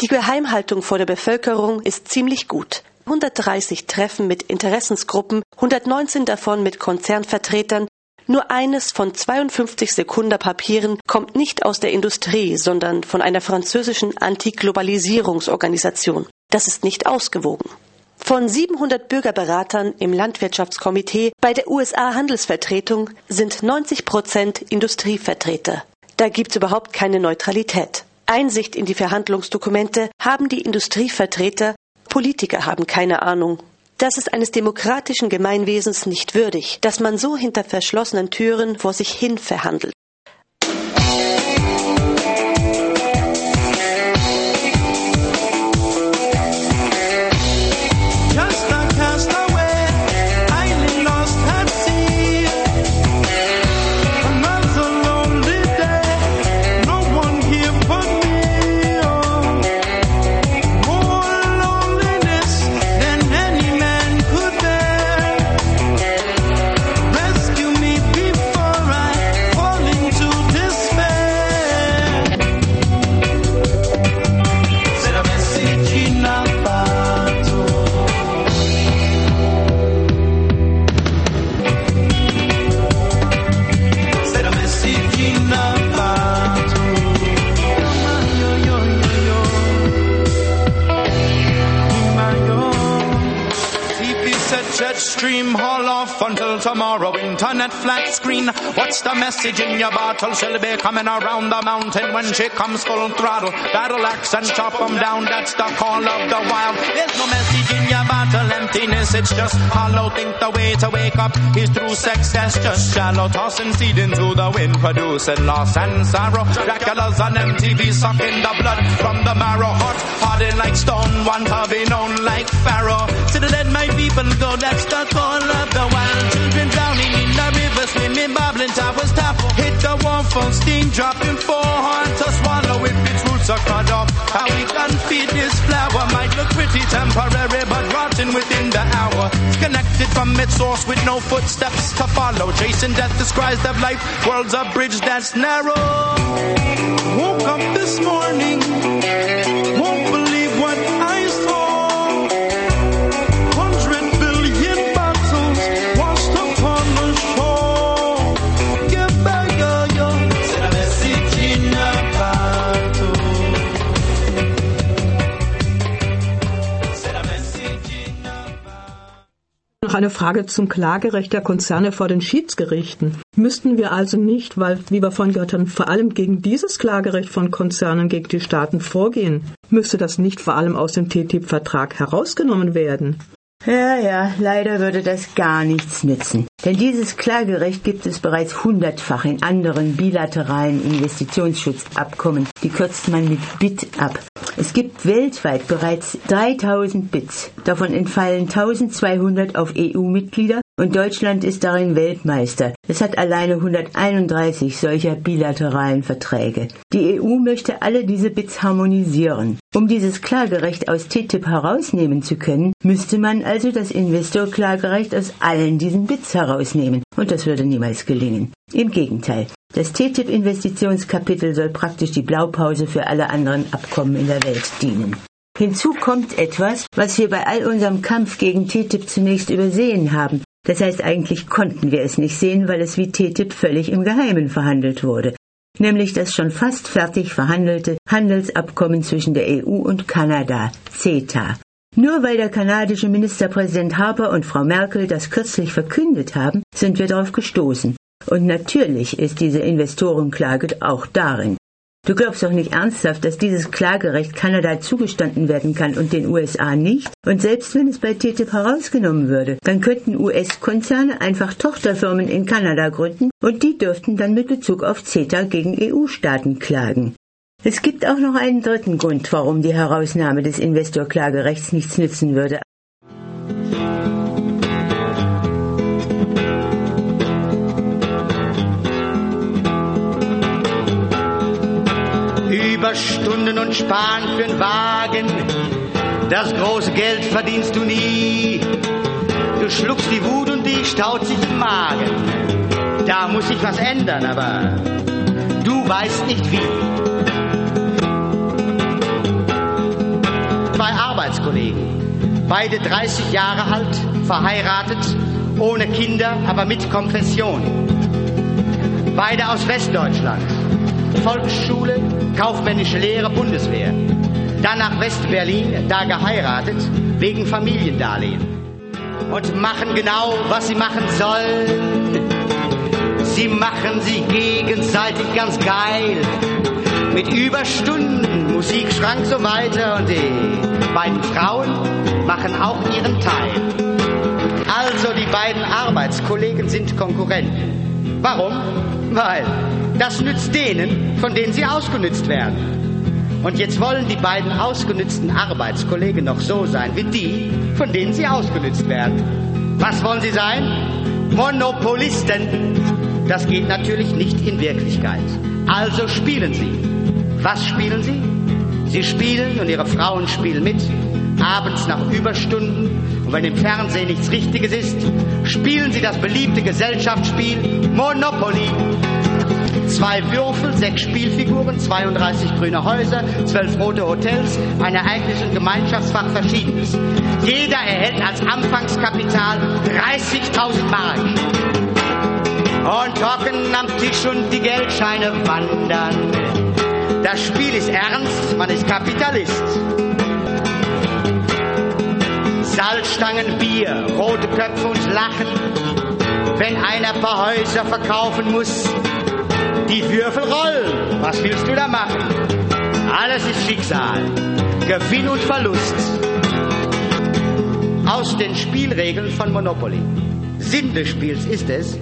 Die Geheimhaltung vor der Bevölkerung ist ziemlich gut. 130 Treffen mit Interessensgruppen, 119 davon mit Konzernvertretern, Nur eines von 52 Sekunderpapieren kommt nicht aus der Industrie, sondern von einer französischen Antiglobalisierungsorganisation. Das ist nicht ausgewogen. Von 700 Bürgerberatern im Landwirtschaftskomitee bei der USA-Handelsvertretung sind 90 Prozent Industrievertreter. Da gibt's überhaupt keine Neutralität. Einsicht in die Verhandlungsdokumente haben die Industrievertreter, Politiker haben keine Ahnung. Das ist eines demokratischen Gemeinwesens nicht würdig, dass man so hinter verschlossenen Türen vor sich hin verhandelt. Off until tomorrow. Internet flat screen. What's the message in your bottle? She'll be coming around the mountain when she comes full throttle. Battle axe and chop 'em down. That's the call of the wild. There's no message in your bottle. Emptiness, it's just hollow. Think the way to wake up is through. That's just shallow. Tossing seed into the wind, producing loss and sorrow. Dracula's on MTV, sucking the blood from the marrow. Hot, hardened like stone. Want to be known like Pharaoh. To the dead, my people go. That's the call of the wild. Children drowning in the river, swimming, bubbling, towers topple. Hit the warm full steam, dropping four hard to swallow if its roots are cut off. How we can feed this flower might look pretty temporary, but rotten within the hour. Connected from its source with no footsteps to follow. Chasing death describes of life, world's a bridge that's narrow. Woke up this morning, won't believe what I saw. Noch eine Frage zum Klagerecht der Konzerne vor den Schiedsgerichten. Müssten wir also nicht, weil, wie wir vorhin gehört haben, vor allem gegen dieses Klagerecht von Konzernen gegen die Staaten vorgehen? Müsste das nicht vor allem aus dem TTIP-Vertrag herausgenommen werden? Ja, ja, leider würde das gar nichts nützen. Denn dieses Klagerecht gibt es bereits hundertfach in anderen bilateralen Investitionsschutzabkommen. Die kürzt man mit BIT ab. Es gibt weltweit bereits 3000 BITs. Davon entfallen 1200 auf EU-Mitglieder und Deutschland ist darin Weltmeister. Es hat alleine 131 solcher bilateralen Verträge. Die EU möchte alle diese BITs harmonisieren. Um dieses Klagerecht aus TTIP herausnehmen zu können, müsste man also das Investorklagerecht aus allen diesen BITs herausnehmen. Und das würde niemals gelingen. Im Gegenteil. Das TTIP-Investitionskapitel soll praktisch die Blaupause für alle anderen Abkommen in der Welt dienen. Hinzu kommt etwas, was wir bei all unserem Kampf gegen TTIP zunächst übersehen haben. Das heißt, eigentlich konnten wir es nicht sehen, weil es wie TTIP völlig im Geheimen verhandelt wurde. Nämlich das schon fast fertig verhandelte Handelsabkommen zwischen der EU und Kanada, CETA. Nur weil der kanadische Ministerpräsident Harper und Frau Merkel das kürzlich verkündet haben, sind wir darauf gestoßen. Und natürlich ist diese Investorenklage auch darin. Du glaubst doch nicht ernsthaft, dass dieses Klagerecht Kanada zugestanden werden kann und den USA nicht? Und selbst wenn es bei TTIP herausgenommen würde, dann könnten US-Konzerne einfach Tochterfirmen in Kanada gründen und die dürften dann mit Bezug auf CETA gegen EU-Staaten klagen. Es gibt auch noch einen dritten Grund, warum die Herausnahme des Investorklagerechts nichts nützen würde. Überstunden und Sparen für den Wagen. Das große Geld verdienst du nie. Du schluckst die Wut und die staut sich im Magen. Da muss sich was ändern, aber du weißt nicht wie. Zwei Arbeitskollegen, beide 30 Jahre alt, verheiratet, ohne Kinder, aber mit Konfession. Beide aus Westdeutschland. Volksschule, kaufmännische Lehre, Bundeswehr. Dann nach Westberlin, da geheiratet, wegen Familiendarlehen. Und machen genau, was sie machen sollen. Sie machen sie gegenseitig ganz geil. Mit Überstunden, Musikschrank so weiter und die beiden Frauen machen auch ihren Teil. Also die beiden Arbeitskollegen sind Konkurrenten. Warum? Weil das nützt denen, von denen sie ausgenützt werden. Und jetzt wollen die beiden ausgenützten Arbeitskollegen noch so sein wie die, von denen sie ausgenützt werden. Was wollen sie sein? Monopolisten. Das geht natürlich nicht in Wirklichkeit. Also spielen sie. Was spielen sie? Sie spielen und ihre Frauen spielen mit. Abends nach Überstunden und wenn im Fernsehen nichts Richtiges ist, spielen sie das beliebte Gesellschaftsspiel Monopoly. Zwei Würfel, sechs Spielfiguren, 32 grüne Häuser, zwölf rote Hotels, ein Ereignis- und Gemeinschaftsfach Verschiedenes. Jeder erhält als Anfangskapital 30.000 Mark. Und hocken am Tisch und die Geldscheine wandern. Das Spiel ist ernst, man ist Kapitalist. Salzstangen, Bier, rote Köpfe und Lachen. Wenn einer ein paar Häuser verkaufen muss, die Würfel rollen. Was willst du da machen? Alles ist Schicksal. Gewinn und Verlust. Aus den Spielregeln von Monopoly. Sinn des Spiels ist es,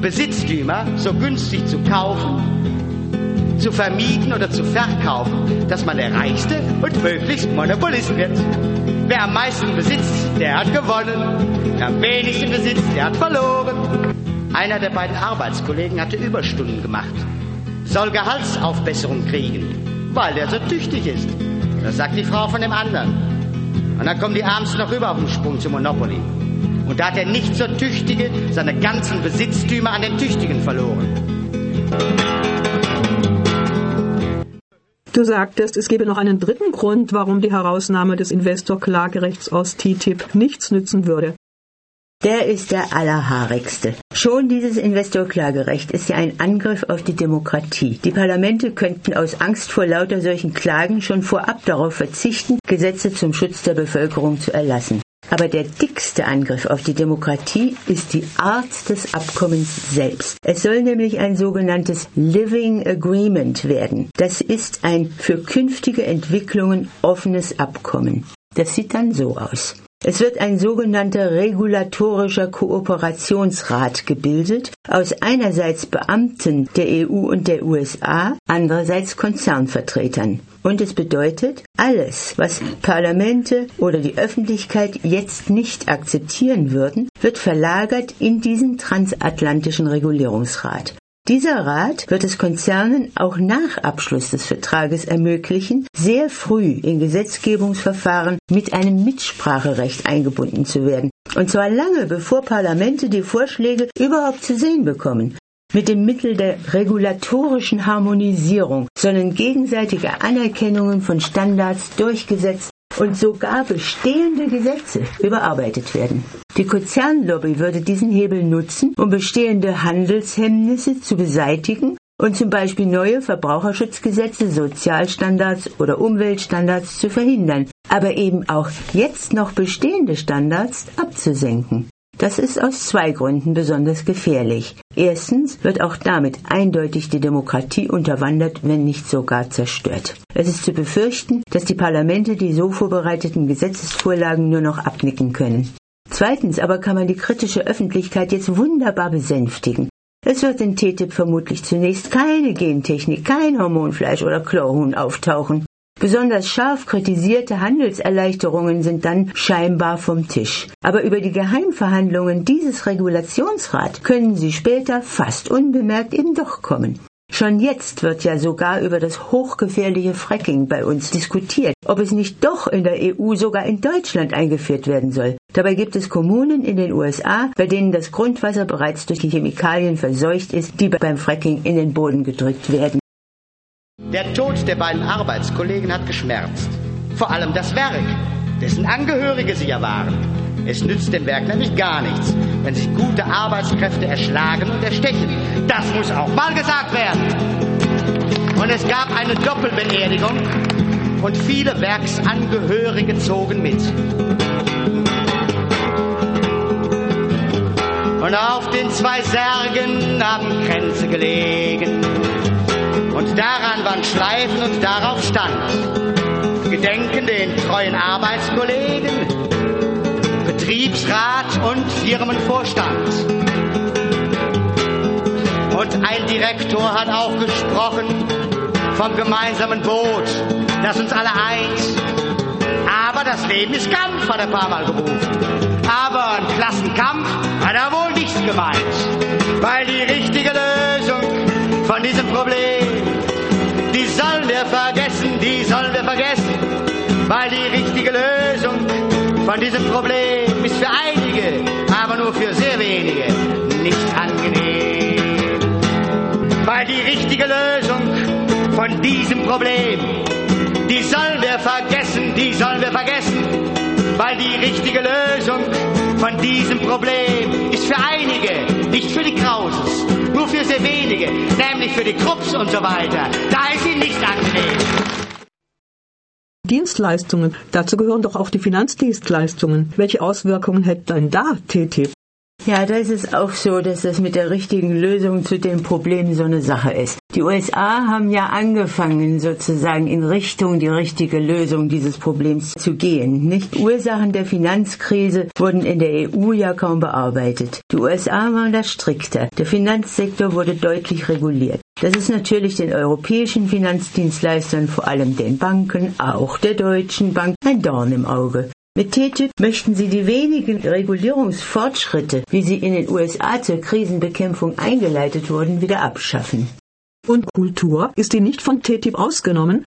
Besitztümer so günstig zu kaufen, zu vermieten oder zu verkaufen, dass man der reichste und möglichst Monopolist wird. Wer am meisten besitzt, der hat gewonnen. Wer am wenigsten besitzt, der hat verloren. Einer der beiden Arbeitskollegen hatte Überstunden gemacht, soll Gehaltsaufbesserung kriegen, weil er so tüchtig ist. Das sagt die Frau von dem anderen. Und dann kommen die abends noch rüber auf den Sprung zum Monopoly. Und da hat der nicht so Tüchtige seine ganzen Besitztümer an den Tüchtigen verloren. Du sagtest, es gebe noch einen dritten Grund, warum die Herausnahme des Investorklagerechts aus TTIP nichts nützen würde. Der ist der allerhaarigste. Schon dieses Investorklagerecht ist ja ein Angriff auf die Demokratie. Die Parlamente könnten aus Angst vor lauter solchen Klagen schon vorab darauf verzichten, Gesetze zum Schutz der Bevölkerung zu erlassen. Aber der dickste Angriff auf die Demokratie ist die Art des Abkommens selbst. Es soll nämlich ein sogenanntes Living Agreement werden. Das ist ein für künftige Entwicklungen offenes Abkommen. Das sieht dann so aus. Es wird ein sogenannter regulatorischer Kooperationsrat gebildet aus einerseits Beamten der EU und der USA, andererseits Konzernvertretern. Und es bedeutet, alles, was Parlamente oder die Öffentlichkeit jetzt nicht akzeptieren würden, wird verlagert in diesen transatlantischen Regulierungsrat. Dieser Rat wird es Konzernen auch nach Abschluss des Vertrages ermöglichen, sehr früh in Gesetzgebungsverfahren mit einem Mitspracherecht eingebunden zu werden. Und zwar lange bevor Parlamente die Vorschläge überhaupt zu sehen bekommen. Mit dem Mittel der regulatorischen Harmonisierung sollen gegenseitige Anerkennungen von Standards durchgesetzt und sogar bestehende Gesetze überarbeitet werden. Die Konzernlobby würde diesen Hebel nutzen, um bestehende Handelshemmnisse zu beseitigen und zum Beispiel neue Verbraucherschutzgesetze, Sozialstandards oder Umweltstandards zu verhindern, aber eben auch jetzt noch bestehende Standards abzusenken. Das ist aus zwei Gründen besonders gefährlich. Erstens wird auch damit eindeutig die Demokratie unterwandert, wenn nicht sogar zerstört. Es ist zu befürchten, dass die Parlamente die so vorbereiteten Gesetzesvorlagen nur noch abnicken können. Zweitens aber kann man die kritische Öffentlichkeit jetzt wunderbar besänftigen. Es wird in TTIP vermutlich zunächst keine Gentechnik, kein Hormonfleisch oder Chlorhuhn auftauchen. Besonders scharf kritisierte Handelserleichterungen sind dann scheinbar vom Tisch. Aber über die Geheimverhandlungen dieses Regulationsrats können sie später fast unbemerkt eben doch kommen. Schon jetzt wird ja sogar über das hochgefährliche Fracking bei uns diskutiert, ob es nicht doch in der EU, sogar in Deutschland eingeführt werden soll. Dabei gibt es Kommunen in den USA, bei denen das Grundwasser bereits durch die Chemikalien verseucht ist, die beim Fracking in den Boden gedrückt werden. Der Tod der beiden Arbeitskollegen hat geschmerzt. Vor allem das Werk, dessen Angehörige sie ja waren. Es nützt dem Werk nämlich gar nichts, wenn sich gute Arbeitskräfte erschlagen und erstechen. Das muss auch mal gesagt werden. Und es gab eine Doppelbeerdigung und viele Werksangehörige zogen mit. Und auf den zwei Särgen haben Kränze gelegen. Und daran waren Schleifen und darauf stand, gedenken den treuen Arbeitskollegen, Betriebsrat und Firmenvorstand. Und ein Direktor hat auch gesprochen vom gemeinsamen Boot, das uns alle eint. Aber das Leben ist Kampf, hat er ein paar Mal gerufen. Aber ein Klassenkampf hat er wohl nicht gemeint. Weil die richtige Lösung von diesem Problem, die sollen wir vergessen, die sollen wir vergessen. Weil die richtige Lösung von diesem Problem ist für einige, aber nur für sehr wenige nicht angenehm. Weil die richtige Lösung von diesem Problem, die sollen wir vergessen, die sollen wir vergessen. Weil die richtige Lösung von diesem Problem ist für einige, nicht für die Krauses, nur für sehr wenige, nämlich für die Krupps und so weiter. Da ist sie nicht angenehm. Dienstleistungen, dazu gehören doch auch die Finanzdienstleistungen. Welche Auswirkungen hätte denn da TTIP? Ja, da ist es auch so, dass das mit der richtigen Lösung zu den Problemen so eine Sache ist. Die USA haben ja angefangen, sozusagen in Richtung die richtige Lösung dieses Problems zu gehen. Nicht Ursachen der Finanzkrise wurden in der EU ja kaum bearbeitet. Die USA waren da strikter. Der Finanzsektor wurde deutlich reguliert. Das ist natürlich den europäischen Finanzdienstleistern, vor allem den Banken, auch der Deutschen Bank, ein Dorn im Auge. Mit TTIP möchten sie die wenigen Regulierungsfortschritte, wie sie in den USA zur Krisenbekämpfung eingeleitet wurden, wieder abschaffen. Und Kultur? Ist die nicht von TTIP ausgenommen?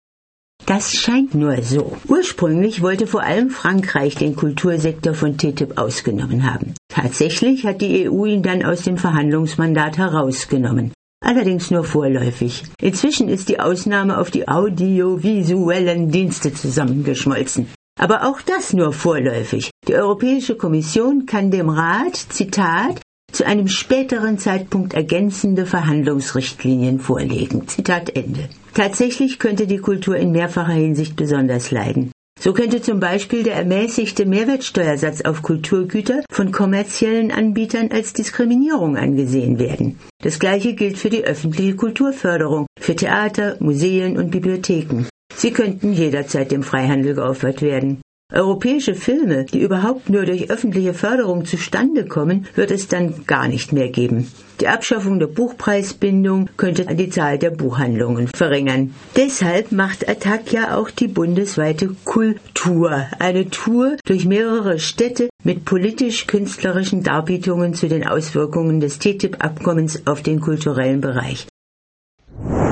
Das scheint nur so. Ursprünglich wollte vor allem Frankreich den Kultursektor von TTIP ausgenommen haben. Tatsächlich hat die EU ihn dann aus dem Verhandlungsmandat herausgenommen. Allerdings nur vorläufig. Inzwischen ist die Ausnahme auf die audiovisuellen Dienste zusammengeschmolzen. Aber auch das nur vorläufig. Die Europäische Kommission kann dem Rat, Zitat, zu einem späteren Zeitpunkt ergänzende Verhandlungsrichtlinien vorlegen. Zitat Ende. Tatsächlich könnte die Kultur in mehrfacher Hinsicht besonders leiden. So könnte zum Beispiel der ermäßigte Mehrwertsteuersatz auf Kulturgüter von kommerziellen Anbietern als Diskriminierung angesehen werden. Das gleiche gilt für die öffentliche Kulturförderung, für Theater, Museen und Bibliotheken. Sie könnten jederzeit dem Freihandel geopfert werden. Europäische Filme, die überhaupt nur durch öffentliche Förderung zustande kommen, wird es dann gar nicht mehr geben. Die Abschaffung der Buchpreisbindung könnte die Zahl der Buchhandlungen verringern. Deshalb macht Attac ja auch die bundesweite Kultur, eine Tour durch mehrere Städte mit politisch-künstlerischen Darbietungen zu den Auswirkungen des TTIP-Abkommens auf den kulturellen Bereich.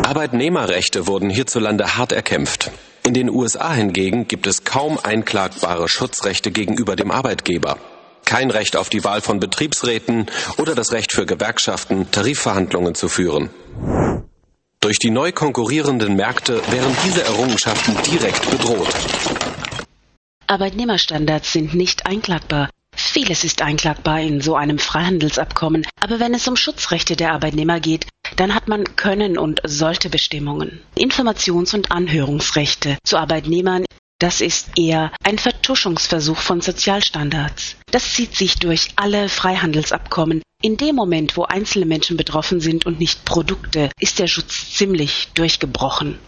Arbeitnehmerrechte wurden hierzulande hart erkämpft. In den USA hingegen gibt es kaum einklagbare Schutzrechte gegenüber dem Arbeitgeber. Kein Recht auf die Wahl von Betriebsräten oder das Recht für Gewerkschaften, Tarifverhandlungen zu führen. Durch die neu konkurrierenden Märkte wären diese Errungenschaften direkt bedroht. Arbeitnehmerstandards sind nicht einklagbar. Vieles ist einklagbar in so einem Freihandelsabkommen, aber wenn es um Schutzrechte der Arbeitnehmer geht, dann hat man können und sollte Bestimmungen. Informations- und Anhörungsrechte zu Arbeitnehmern, das ist eher ein Vertuschungsversuch von Sozialstandards. Das zieht sich durch alle Freihandelsabkommen. In dem Moment, wo einzelne Menschen betroffen sind und nicht Produkte, ist der Schutz ziemlich durchgebrochen.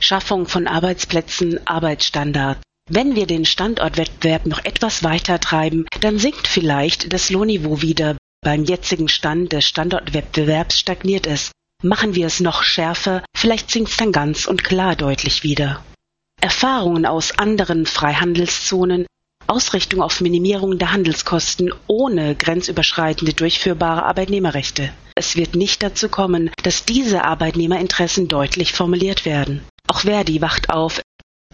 Schaffung von Arbeitsplätzen, Arbeitsstandards. Wenn wir den Standortwettbewerb noch etwas weiter treiben, dann sinkt vielleicht das Lohnniveau wieder. Beim jetzigen Stand des Standortwettbewerbs stagniert es. Machen wir es noch schärfer, vielleicht sinkt es dann ganz und klar deutlich wieder. Erfahrungen aus anderen Freihandelszonen, Ausrichtung auf Minimierung der Handelskosten ohne grenzüberschreitende durchführbare Arbeitnehmerrechte. Es wird nicht dazu kommen, dass diese Arbeitnehmerinteressen deutlich formuliert werden. Auch Verdi wacht auf,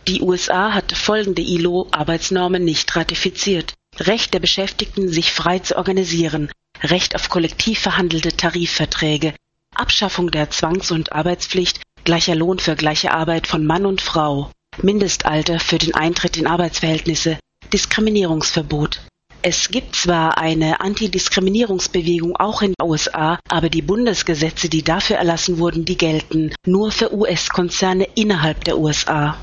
die USA hat folgende ILO-Arbeitsnormen nicht ratifiziert. Recht der Beschäftigten, sich frei zu organisieren, Recht auf kollektiv verhandelte Tarifverträge, Abschaffung der Zwangs- und Arbeitspflicht, gleicher Lohn für gleiche Arbeit von Mann und Frau, Mindestalter für den Eintritt in Arbeitsverhältnisse, Diskriminierungsverbot, Es gibt zwar eine Antidiskriminierungsbewegung auch in den USA, aber die Bundesgesetze, die dafür erlassen wurden, die gelten nur für US-Konzerne innerhalb der USA.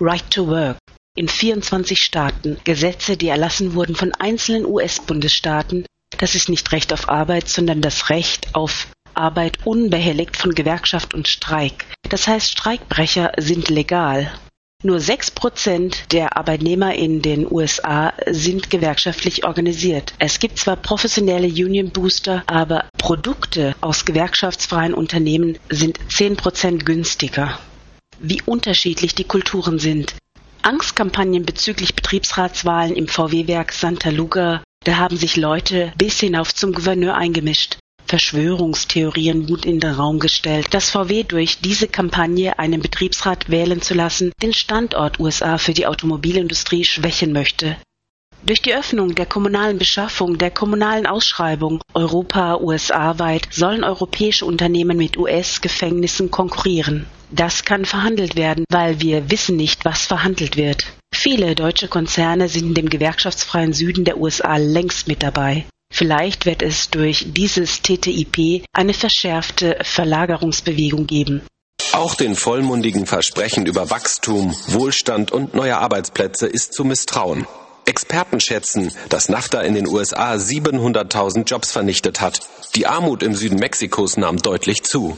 Right to Work in 24 Staaten, Gesetze, die erlassen wurden von einzelnen US-Bundesstaaten, das ist nicht Recht auf Arbeit, sondern das Recht auf Arbeit unbehelligt von Gewerkschaft und Streik. Das heißt, Streikbrecher sind legal. Nur sechs Prozent der Arbeitnehmer in den USA sind gewerkschaftlich organisiert. Es gibt zwar professionelle Union Booster, aber Produkte aus gewerkschaftsfreien Unternehmen sind zehn Prozent günstiger. Wie unterschiedlich die Kulturen sind. Angstkampagnen bezüglich Betriebsratswahlen im VW-Werk Santa Luga, da haben sich Leute bis hinauf zum Gouverneur eingemischt. Verschwörungstheorien wurden in den Raum gestellt, dass VW durch diese Kampagne einen Betriebsrat wählen zu lassen, den Standort USA für die Automobilindustrie schwächen möchte. Durch die Öffnung der kommunalen Beschaffung, der kommunalen Ausschreibung Europa, USA weit sollen europäische Unternehmen mit US-Gefängnissen konkurrieren. Das kann verhandelt werden, weil wir wissen nicht, was verhandelt wird. Viele deutsche Konzerne sind in dem gewerkschaftsfreien Süden der USA längst mit dabei. Vielleicht wird es durch dieses TTIP eine verschärfte Verlagerungsbewegung geben. Auch den vollmundigen Versprechen über Wachstum, Wohlstand und neue Arbeitsplätze ist zu misstrauen. Experten schätzen, dass NAFTA in den USA 700.000 Jobs vernichtet hat. Die Armut im Süden Mexikos nahm deutlich zu.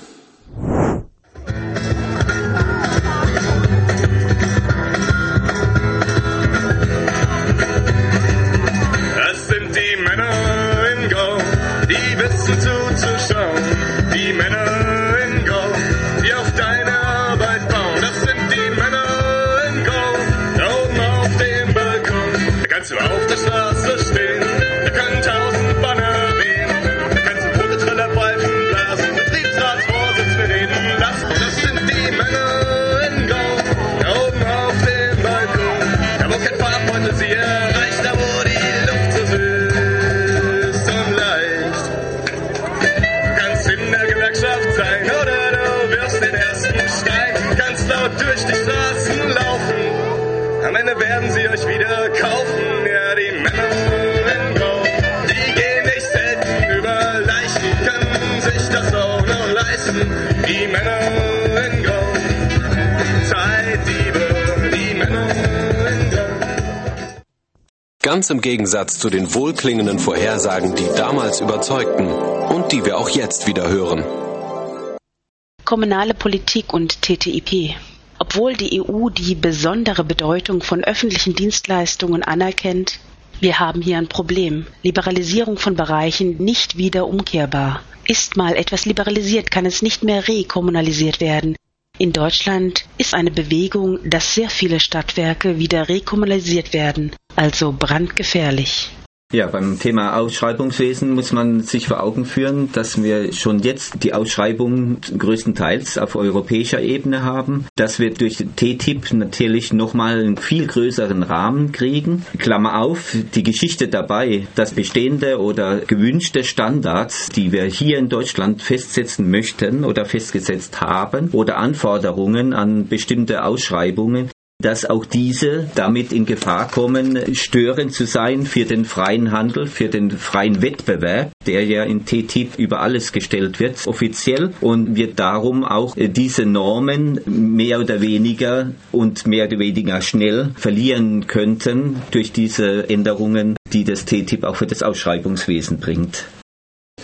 Im Gegensatz zu den wohlklingenden Vorhersagen, die damals überzeugten und die wir auch jetzt wieder hören. Kommunale Politik und TTIP. Obwohl die EU die besondere Bedeutung von öffentlichen Dienstleistungen anerkennt, wir haben hier ein Problem. Liberalisierung von Bereichen nicht wieder umkehrbar. Ist mal etwas liberalisiert, kann es nicht mehr rekommunalisiert werden. In Deutschland ist eine Bewegung, dass sehr viele Stadtwerke wieder rekommunalisiert werden, also brandgefährlich. Ja, beim Thema Ausschreibungswesen muss man sich vor Augen führen, dass wir schon jetzt die Ausschreibung größtenteils auf europäischer Ebene haben, dass wir durch TTIP natürlich nochmal einen viel größeren Rahmen kriegen. Klammer auf, die Geschichte dabei, dass bestehende oder gewünschte Standards, die wir hier in Deutschland festsetzen möchten oder festgesetzt haben oder Anforderungen an bestimmte Ausschreibungen, dass auch diese damit in Gefahr kommen, störend zu sein für den freien Handel, für den freien Wettbewerb, der ja in TTIP über alles gestellt wird, offiziell, und wir darum auch äh, diese Normen mehr oder weniger und mehr oder weniger schnell verlieren könnten durch diese Änderungen, die das TTIP auch für das Ausschreibungswesen bringt.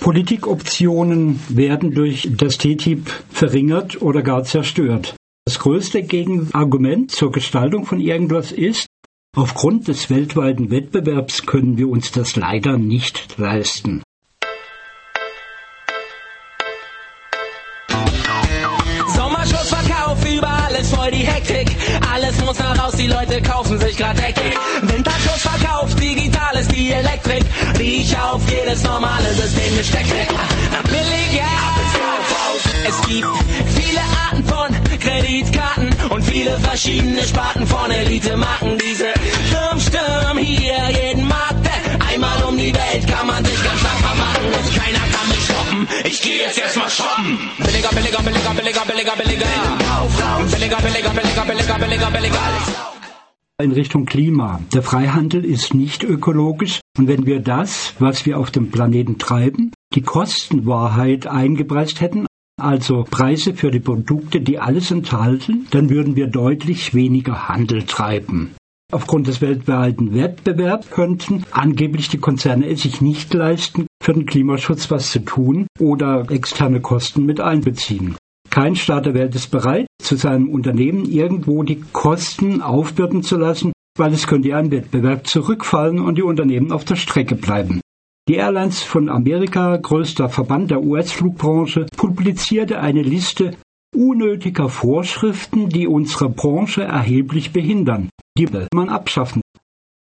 Politikoptionen werden durch das TTIP verringert oder gar zerstört. Das größte Gegenargument zur Gestaltung von irgendwas ist, aufgrund des weltweiten Wettbewerbs können wir uns das leider nicht leisten. Sommerschussverkauf, überall ist voll die Hektik. Alles muss nach raus, die Leute kaufen sich grad Hektik. Winterschussverkauf, digital ist die Elektrik. Die ich auf jedes normale System gesteckt krieg. Billig, ja, es gibt viele Arten von Kreditkarten und viele verschiedene Sparten von Elite-Marken. Diese Sturm, hier jeden Markt. Einmal um die Welt kann man sich ganz stark vermarkten und keiner kann mich stoppen. Ich geh jetzt erstmal shoppen. Billiger, billiger, billiger, billiger, billiger, billiger. Billiger, billiger, billiger, billiger, billiger, billiger. in Richtung Klima. Der Freihandel ist nicht ökologisch und wenn wir das, was wir auf dem Planeten treiben, die Kostenwahrheit eingepreist hätten, also Preise für die Produkte, die alles enthalten, dann würden wir deutlich weniger Handel treiben. Aufgrund des weltweiten Wettbewerbs könnten angeblich die Konzerne es sich nicht leisten, für den Klimaschutz was zu tun oder externe Kosten mit einbeziehen. Kein Staat der Welt ist bereit, zu seinem Unternehmen irgendwo die Kosten aufbürden zu lassen, weil es könnte ja ein Wettbewerb zurückfallen und die Unternehmen auf der Strecke bleiben. Die Airlines von Amerika, größter Verband der US-Flugbranche, publizierte eine Liste unnötiger Vorschriften, die unsere Branche erheblich behindern. Die will man abschaffen.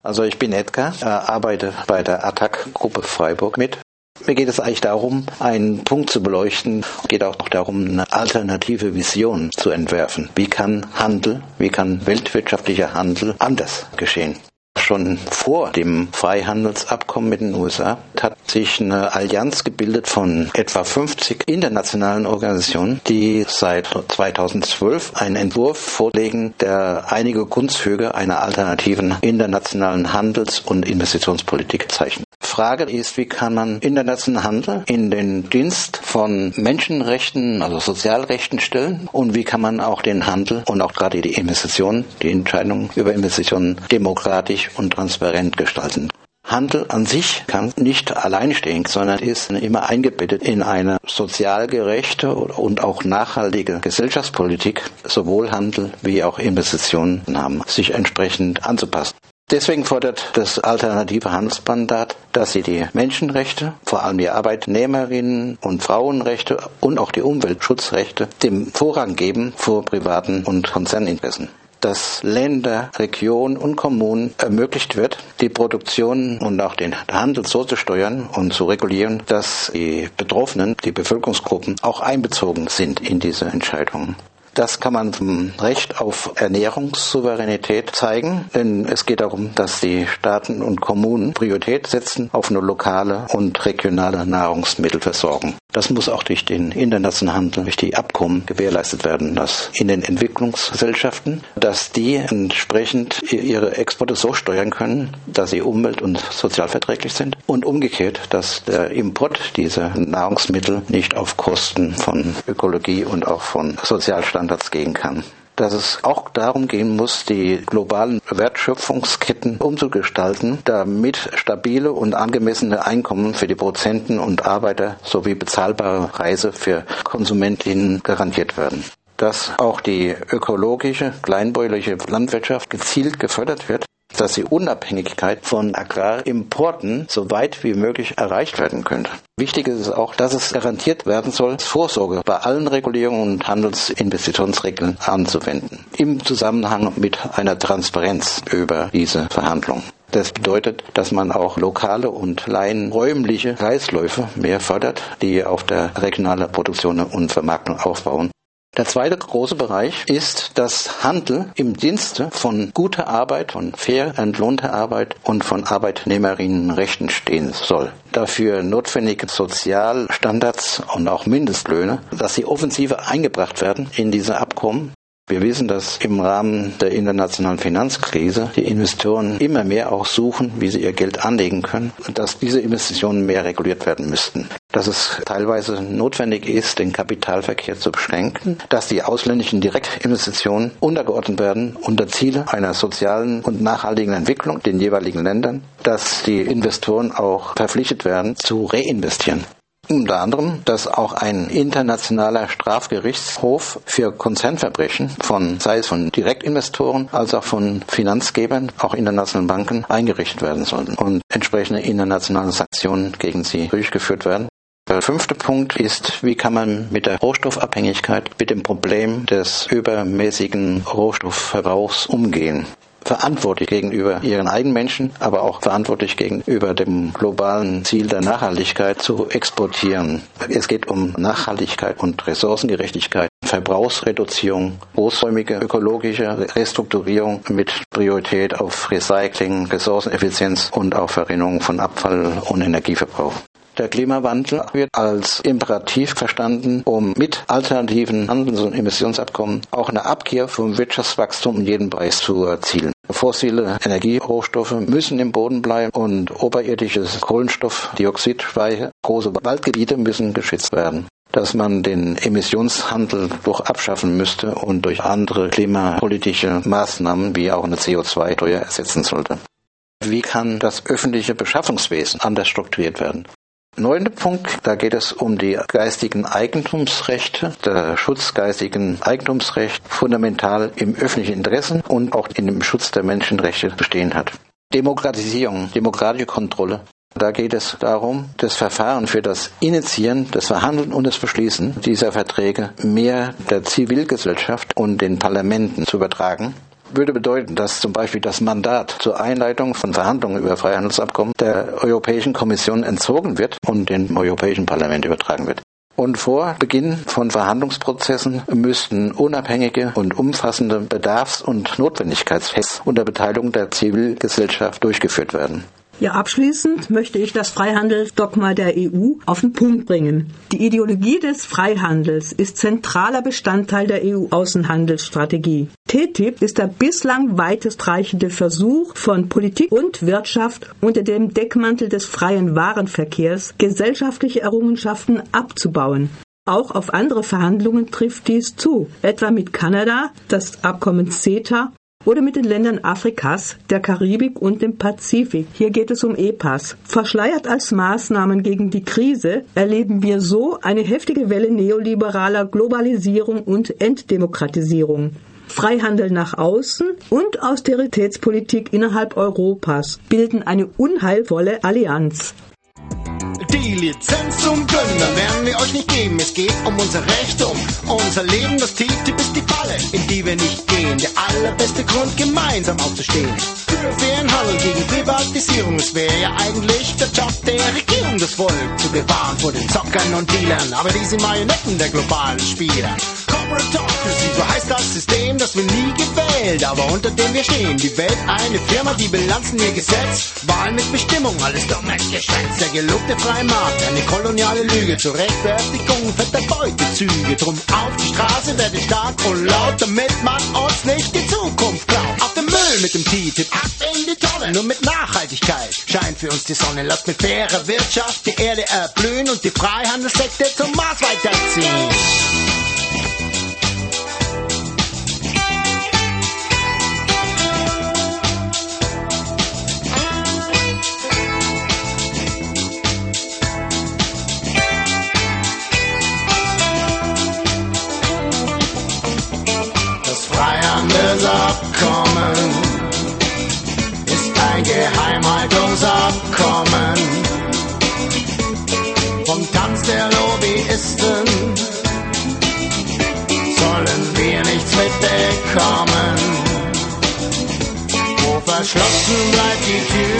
Also ich bin Edgar, äh, arbeite bei der Attac-Gruppe Freiburg mit. Mir geht es eigentlich darum, einen Punkt zu beleuchten, Es geht auch darum, eine alternative Vision zu entwerfen. Wie kann Handel, wie kann weltwirtschaftlicher Handel anders geschehen? Schon vor dem Freihandelsabkommen mit den USA hat sich eine Allianz gebildet von etwa 50 internationalen Organisationen, die seit 2012 einen Entwurf vorlegen, der einige Grundzüge einer alternativen internationalen Handels- und Investitionspolitik zeichnet. Frage ist, wie kann man internationalen Handel in den Dienst von Menschenrechten, also Sozialrechten stellen und wie kann man auch den Handel und auch gerade die Investitionen, die Entscheidungen über Investitionen demokratisch und transparent gestalten. Handel an sich kann nicht allein stehen, sondern ist immer eingebettet in eine sozial gerechte und auch nachhaltige Gesellschaftspolitik. Sowohl Handel wie auch Investitionen haben, sich entsprechend anzupassen. Deswegen fordert das alternative Handelsmandat, dass sie die Menschenrechte, vor allem die Arbeitnehmerinnen und Frauenrechte und auch die Umweltschutzrechte dem Vorrang geben vor privaten und Konzerninteressen dass Länder, Regionen und Kommunen ermöglicht wird, die Produktion und auch den Handel so zu steuern und zu regulieren, dass die Betroffenen, die Bevölkerungsgruppen auch einbezogen sind in diese Entscheidungen. Das kann man zum Recht auf Ernährungssouveränität zeigen, denn es geht darum, dass die Staaten und Kommunen Priorität setzen auf eine lokale und regionale Nahrungsmittelversorgung. Das muss auch durch den internationalen Handel, durch die Abkommen gewährleistet werden, dass in den Entwicklungsgesellschaften, dass die entsprechend ihre Exporte so steuern können, dass sie umwelt- und sozialverträglich sind und umgekehrt, dass der Import dieser Nahrungsmittel nicht auf Kosten von Ökologie und auch von Sozialstandards gehen kann. Dass es auch darum gehen muss, die globalen Wertschöpfungsketten umzugestalten, damit stabile und angemessene Einkommen für die Produzenten und Arbeiter sowie bezahlbare Preise für Konsumentinnen garantiert werden. Dass auch die ökologische, kleinbäuerliche Landwirtschaft gezielt gefördert wird dass die Unabhängigkeit von Agrarimporten so weit wie möglich erreicht werden könnte. Wichtig ist es auch, dass es garantiert werden soll, Vorsorge bei allen Regulierungen und Handelsinvestitionsregeln anzuwenden. Im Zusammenhang mit einer Transparenz über diese Verhandlungen. Das bedeutet, dass man auch lokale und kleinen räumliche Kreisläufe mehr fördert, die auf der regionalen Produktion und Vermarktung aufbauen der zweite große Bereich ist, dass Handel im Dienste von guter Arbeit, von fair entlohnter Arbeit und von Arbeitnehmerinnenrechten stehen soll. Dafür notwendige Sozialstandards und auch Mindestlöhne, dass sie offensiver eingebracht werden in diese Abkommen wir wissen, dass im Rahmen der internationalen Finanzkrise die Investoren immer mehr auch suchen, wie sie ihr Geld anlegen können und dass diese Investitionen mehr reguliert werden müssten. Dass es teilweise notwendig ist, den Kapitalverkehr zu beschränken, dass die ausländischen Direktinvestitionen untergeordnet werden unter Ziele einer sozialen und nachhaltigen Entwicklung den jeweiligen Ländern, dass die Investoren auch verpflichtet werden zu reinvestieren. Unter anderem, dass auch ein internationaler Strafgerichtshof für Konzernverbrechen von, sei es von Direktinvestoren als auch von Finanzgebern, auch internationalen Banken, eingerichtet werden sollen und entsprechende internationale Sanktionen gegen sie durchgeführt werden. Der fünfte Punkt ist, wie kann man mit der Rohstoffabhängigkeit, mit dem Problem des übermäßigen Rohstoffverbrauchs umgehen verantwortlich gegenüber ihren eigenen Menschen, aber auch verantwortlich gegenüber dem globalen Ziel der Nachhaltigkeit zu exportieren. Es geht um Nachhaltigkeit und Ressourcengerechtigkeit, Verbrauchsreduzierung, großräumige ökologische Restrukturierung mit Priorität auf Recycling, Ressourceneffizienz und auch Verringerung von Abfall und Energieverbrauch. Der Klimawandel wird als Imperativ verstanden, um mit alternativen Handels- und Emissionsabkommen auch eine Abkehr vom Wirtschaftswachstum um jeden Preis zu erzielen. Fossile Energierohstoffe müssen im Boden bleiben und oberirdisches Kohlenstoffdioxidspeicher, große Waldgebiete müssen geschützt werden dass man den Emissionshandel doch abschaffen müsste und durch andere klimapolitische Maßnahmen wie auch eine CO2-Steuer ersetzen sollte. Wie kann das öffentliche Beschaffungswesen anders strukturiert werden? Neunter Punkt, da geht es um die geistigen Eigentumsrechte, der Schutz geistigen Eigentumsrecht fundamental im öffentlichen Interesse und auch in dem Schutz der Menschenrechte bestehen hat. Demokratisierung, demokratische Kontrolle. Da geht es darum, das Verfahren für das Initiieren, das Verhandeln und das Beschließen dieser Verträge mehr der Zivilgesellschaft und den Parlamenten zu übertragen würde bedeuten, dass zum Beispiel das Mandat zur Einleitung von Verhandlungen über Freihandelsabkommen der Europäischen Kommission entzogen wird und dem Europäischen Parlament übertragen wird. Und vor Beginn von Verhandlungsprozessen müssten unabhängige und umfassende Bedarfs- und Notwendigkeitstests unter Beteiligung der Zivilgesellschaft durchgeführt werden. Ja, abschließend möchte ich das Freihandelsdogma der EU auf den Punkt bringen. Die Ideologie des Freihandels ist zentraler Bestandteil der EU-Außenhandelsstrategie. TTIP ist der bislang weitestreichende Versuch von Politik und Wirtschaft unter dem Deckmantel des freien Warenverkehrs gesellschaftliche Errungenschaften abzubauen. Auch auf andere Verhandlungen trifft dies zu, etwa mit Kanada, das Abkommen CETA oder mit den Ländern Afrikas, der Karibik und dem Pazifik. Hier geht es um EPAS. Verschleiert als Maßnahmen gegen die Krise erleben wir so eine heftige Welle neoliberaler Globalisierung und Entdemokratisierung. Freihandel nach außen und Austeritätspolitik innerhalb Europas bilden eine unheilvolle Allianz. Die Lizenz zum Gönnen werden wir euch nicht geben. Es geht um unser Recht, um unser Leben. Das TTIP ist die Falle, in die wir nicht gehen. Der allerbeste Grund, gemeinsam aufzustehen. Für fairen Handel gegen Privatisierung. Es wäre ja eigentlich der Job der Regierung, das Volk zu bewahren vor den Zockern und Dealern. Aber die sind Marionetten der globalen Spieler. Corporatocracy, so heißt das System, das wir nie gewählt, aber unter dem wir stehen. Die Welt eine Firma, die Bilanzen ihr Gesetz. Wahlen mit Bestimmung, alles dummes Geschwätz. Der gelobte freie Markt, eine koloniale Lüge zur Rechtfertigung fetter Beutezüge. Drum auf die Straße, werde stark und laut, damit man uns nicht die Zukunft klaut. Auf den Müll mit dem TTIP, ab in die Tonne, nur mit Nachhaltigkeit scheint für uns die Sonne. Lasst mit fairer Wirtschaft die Erde erblühen und die Freihandelssekte zum Mars weiterziehen. Ist ein Geheimhaltungsabkommen vom Tanz der Lobbyisten sollen wir nichts mitbekommen. Wo verschlossen bleibt die Tür,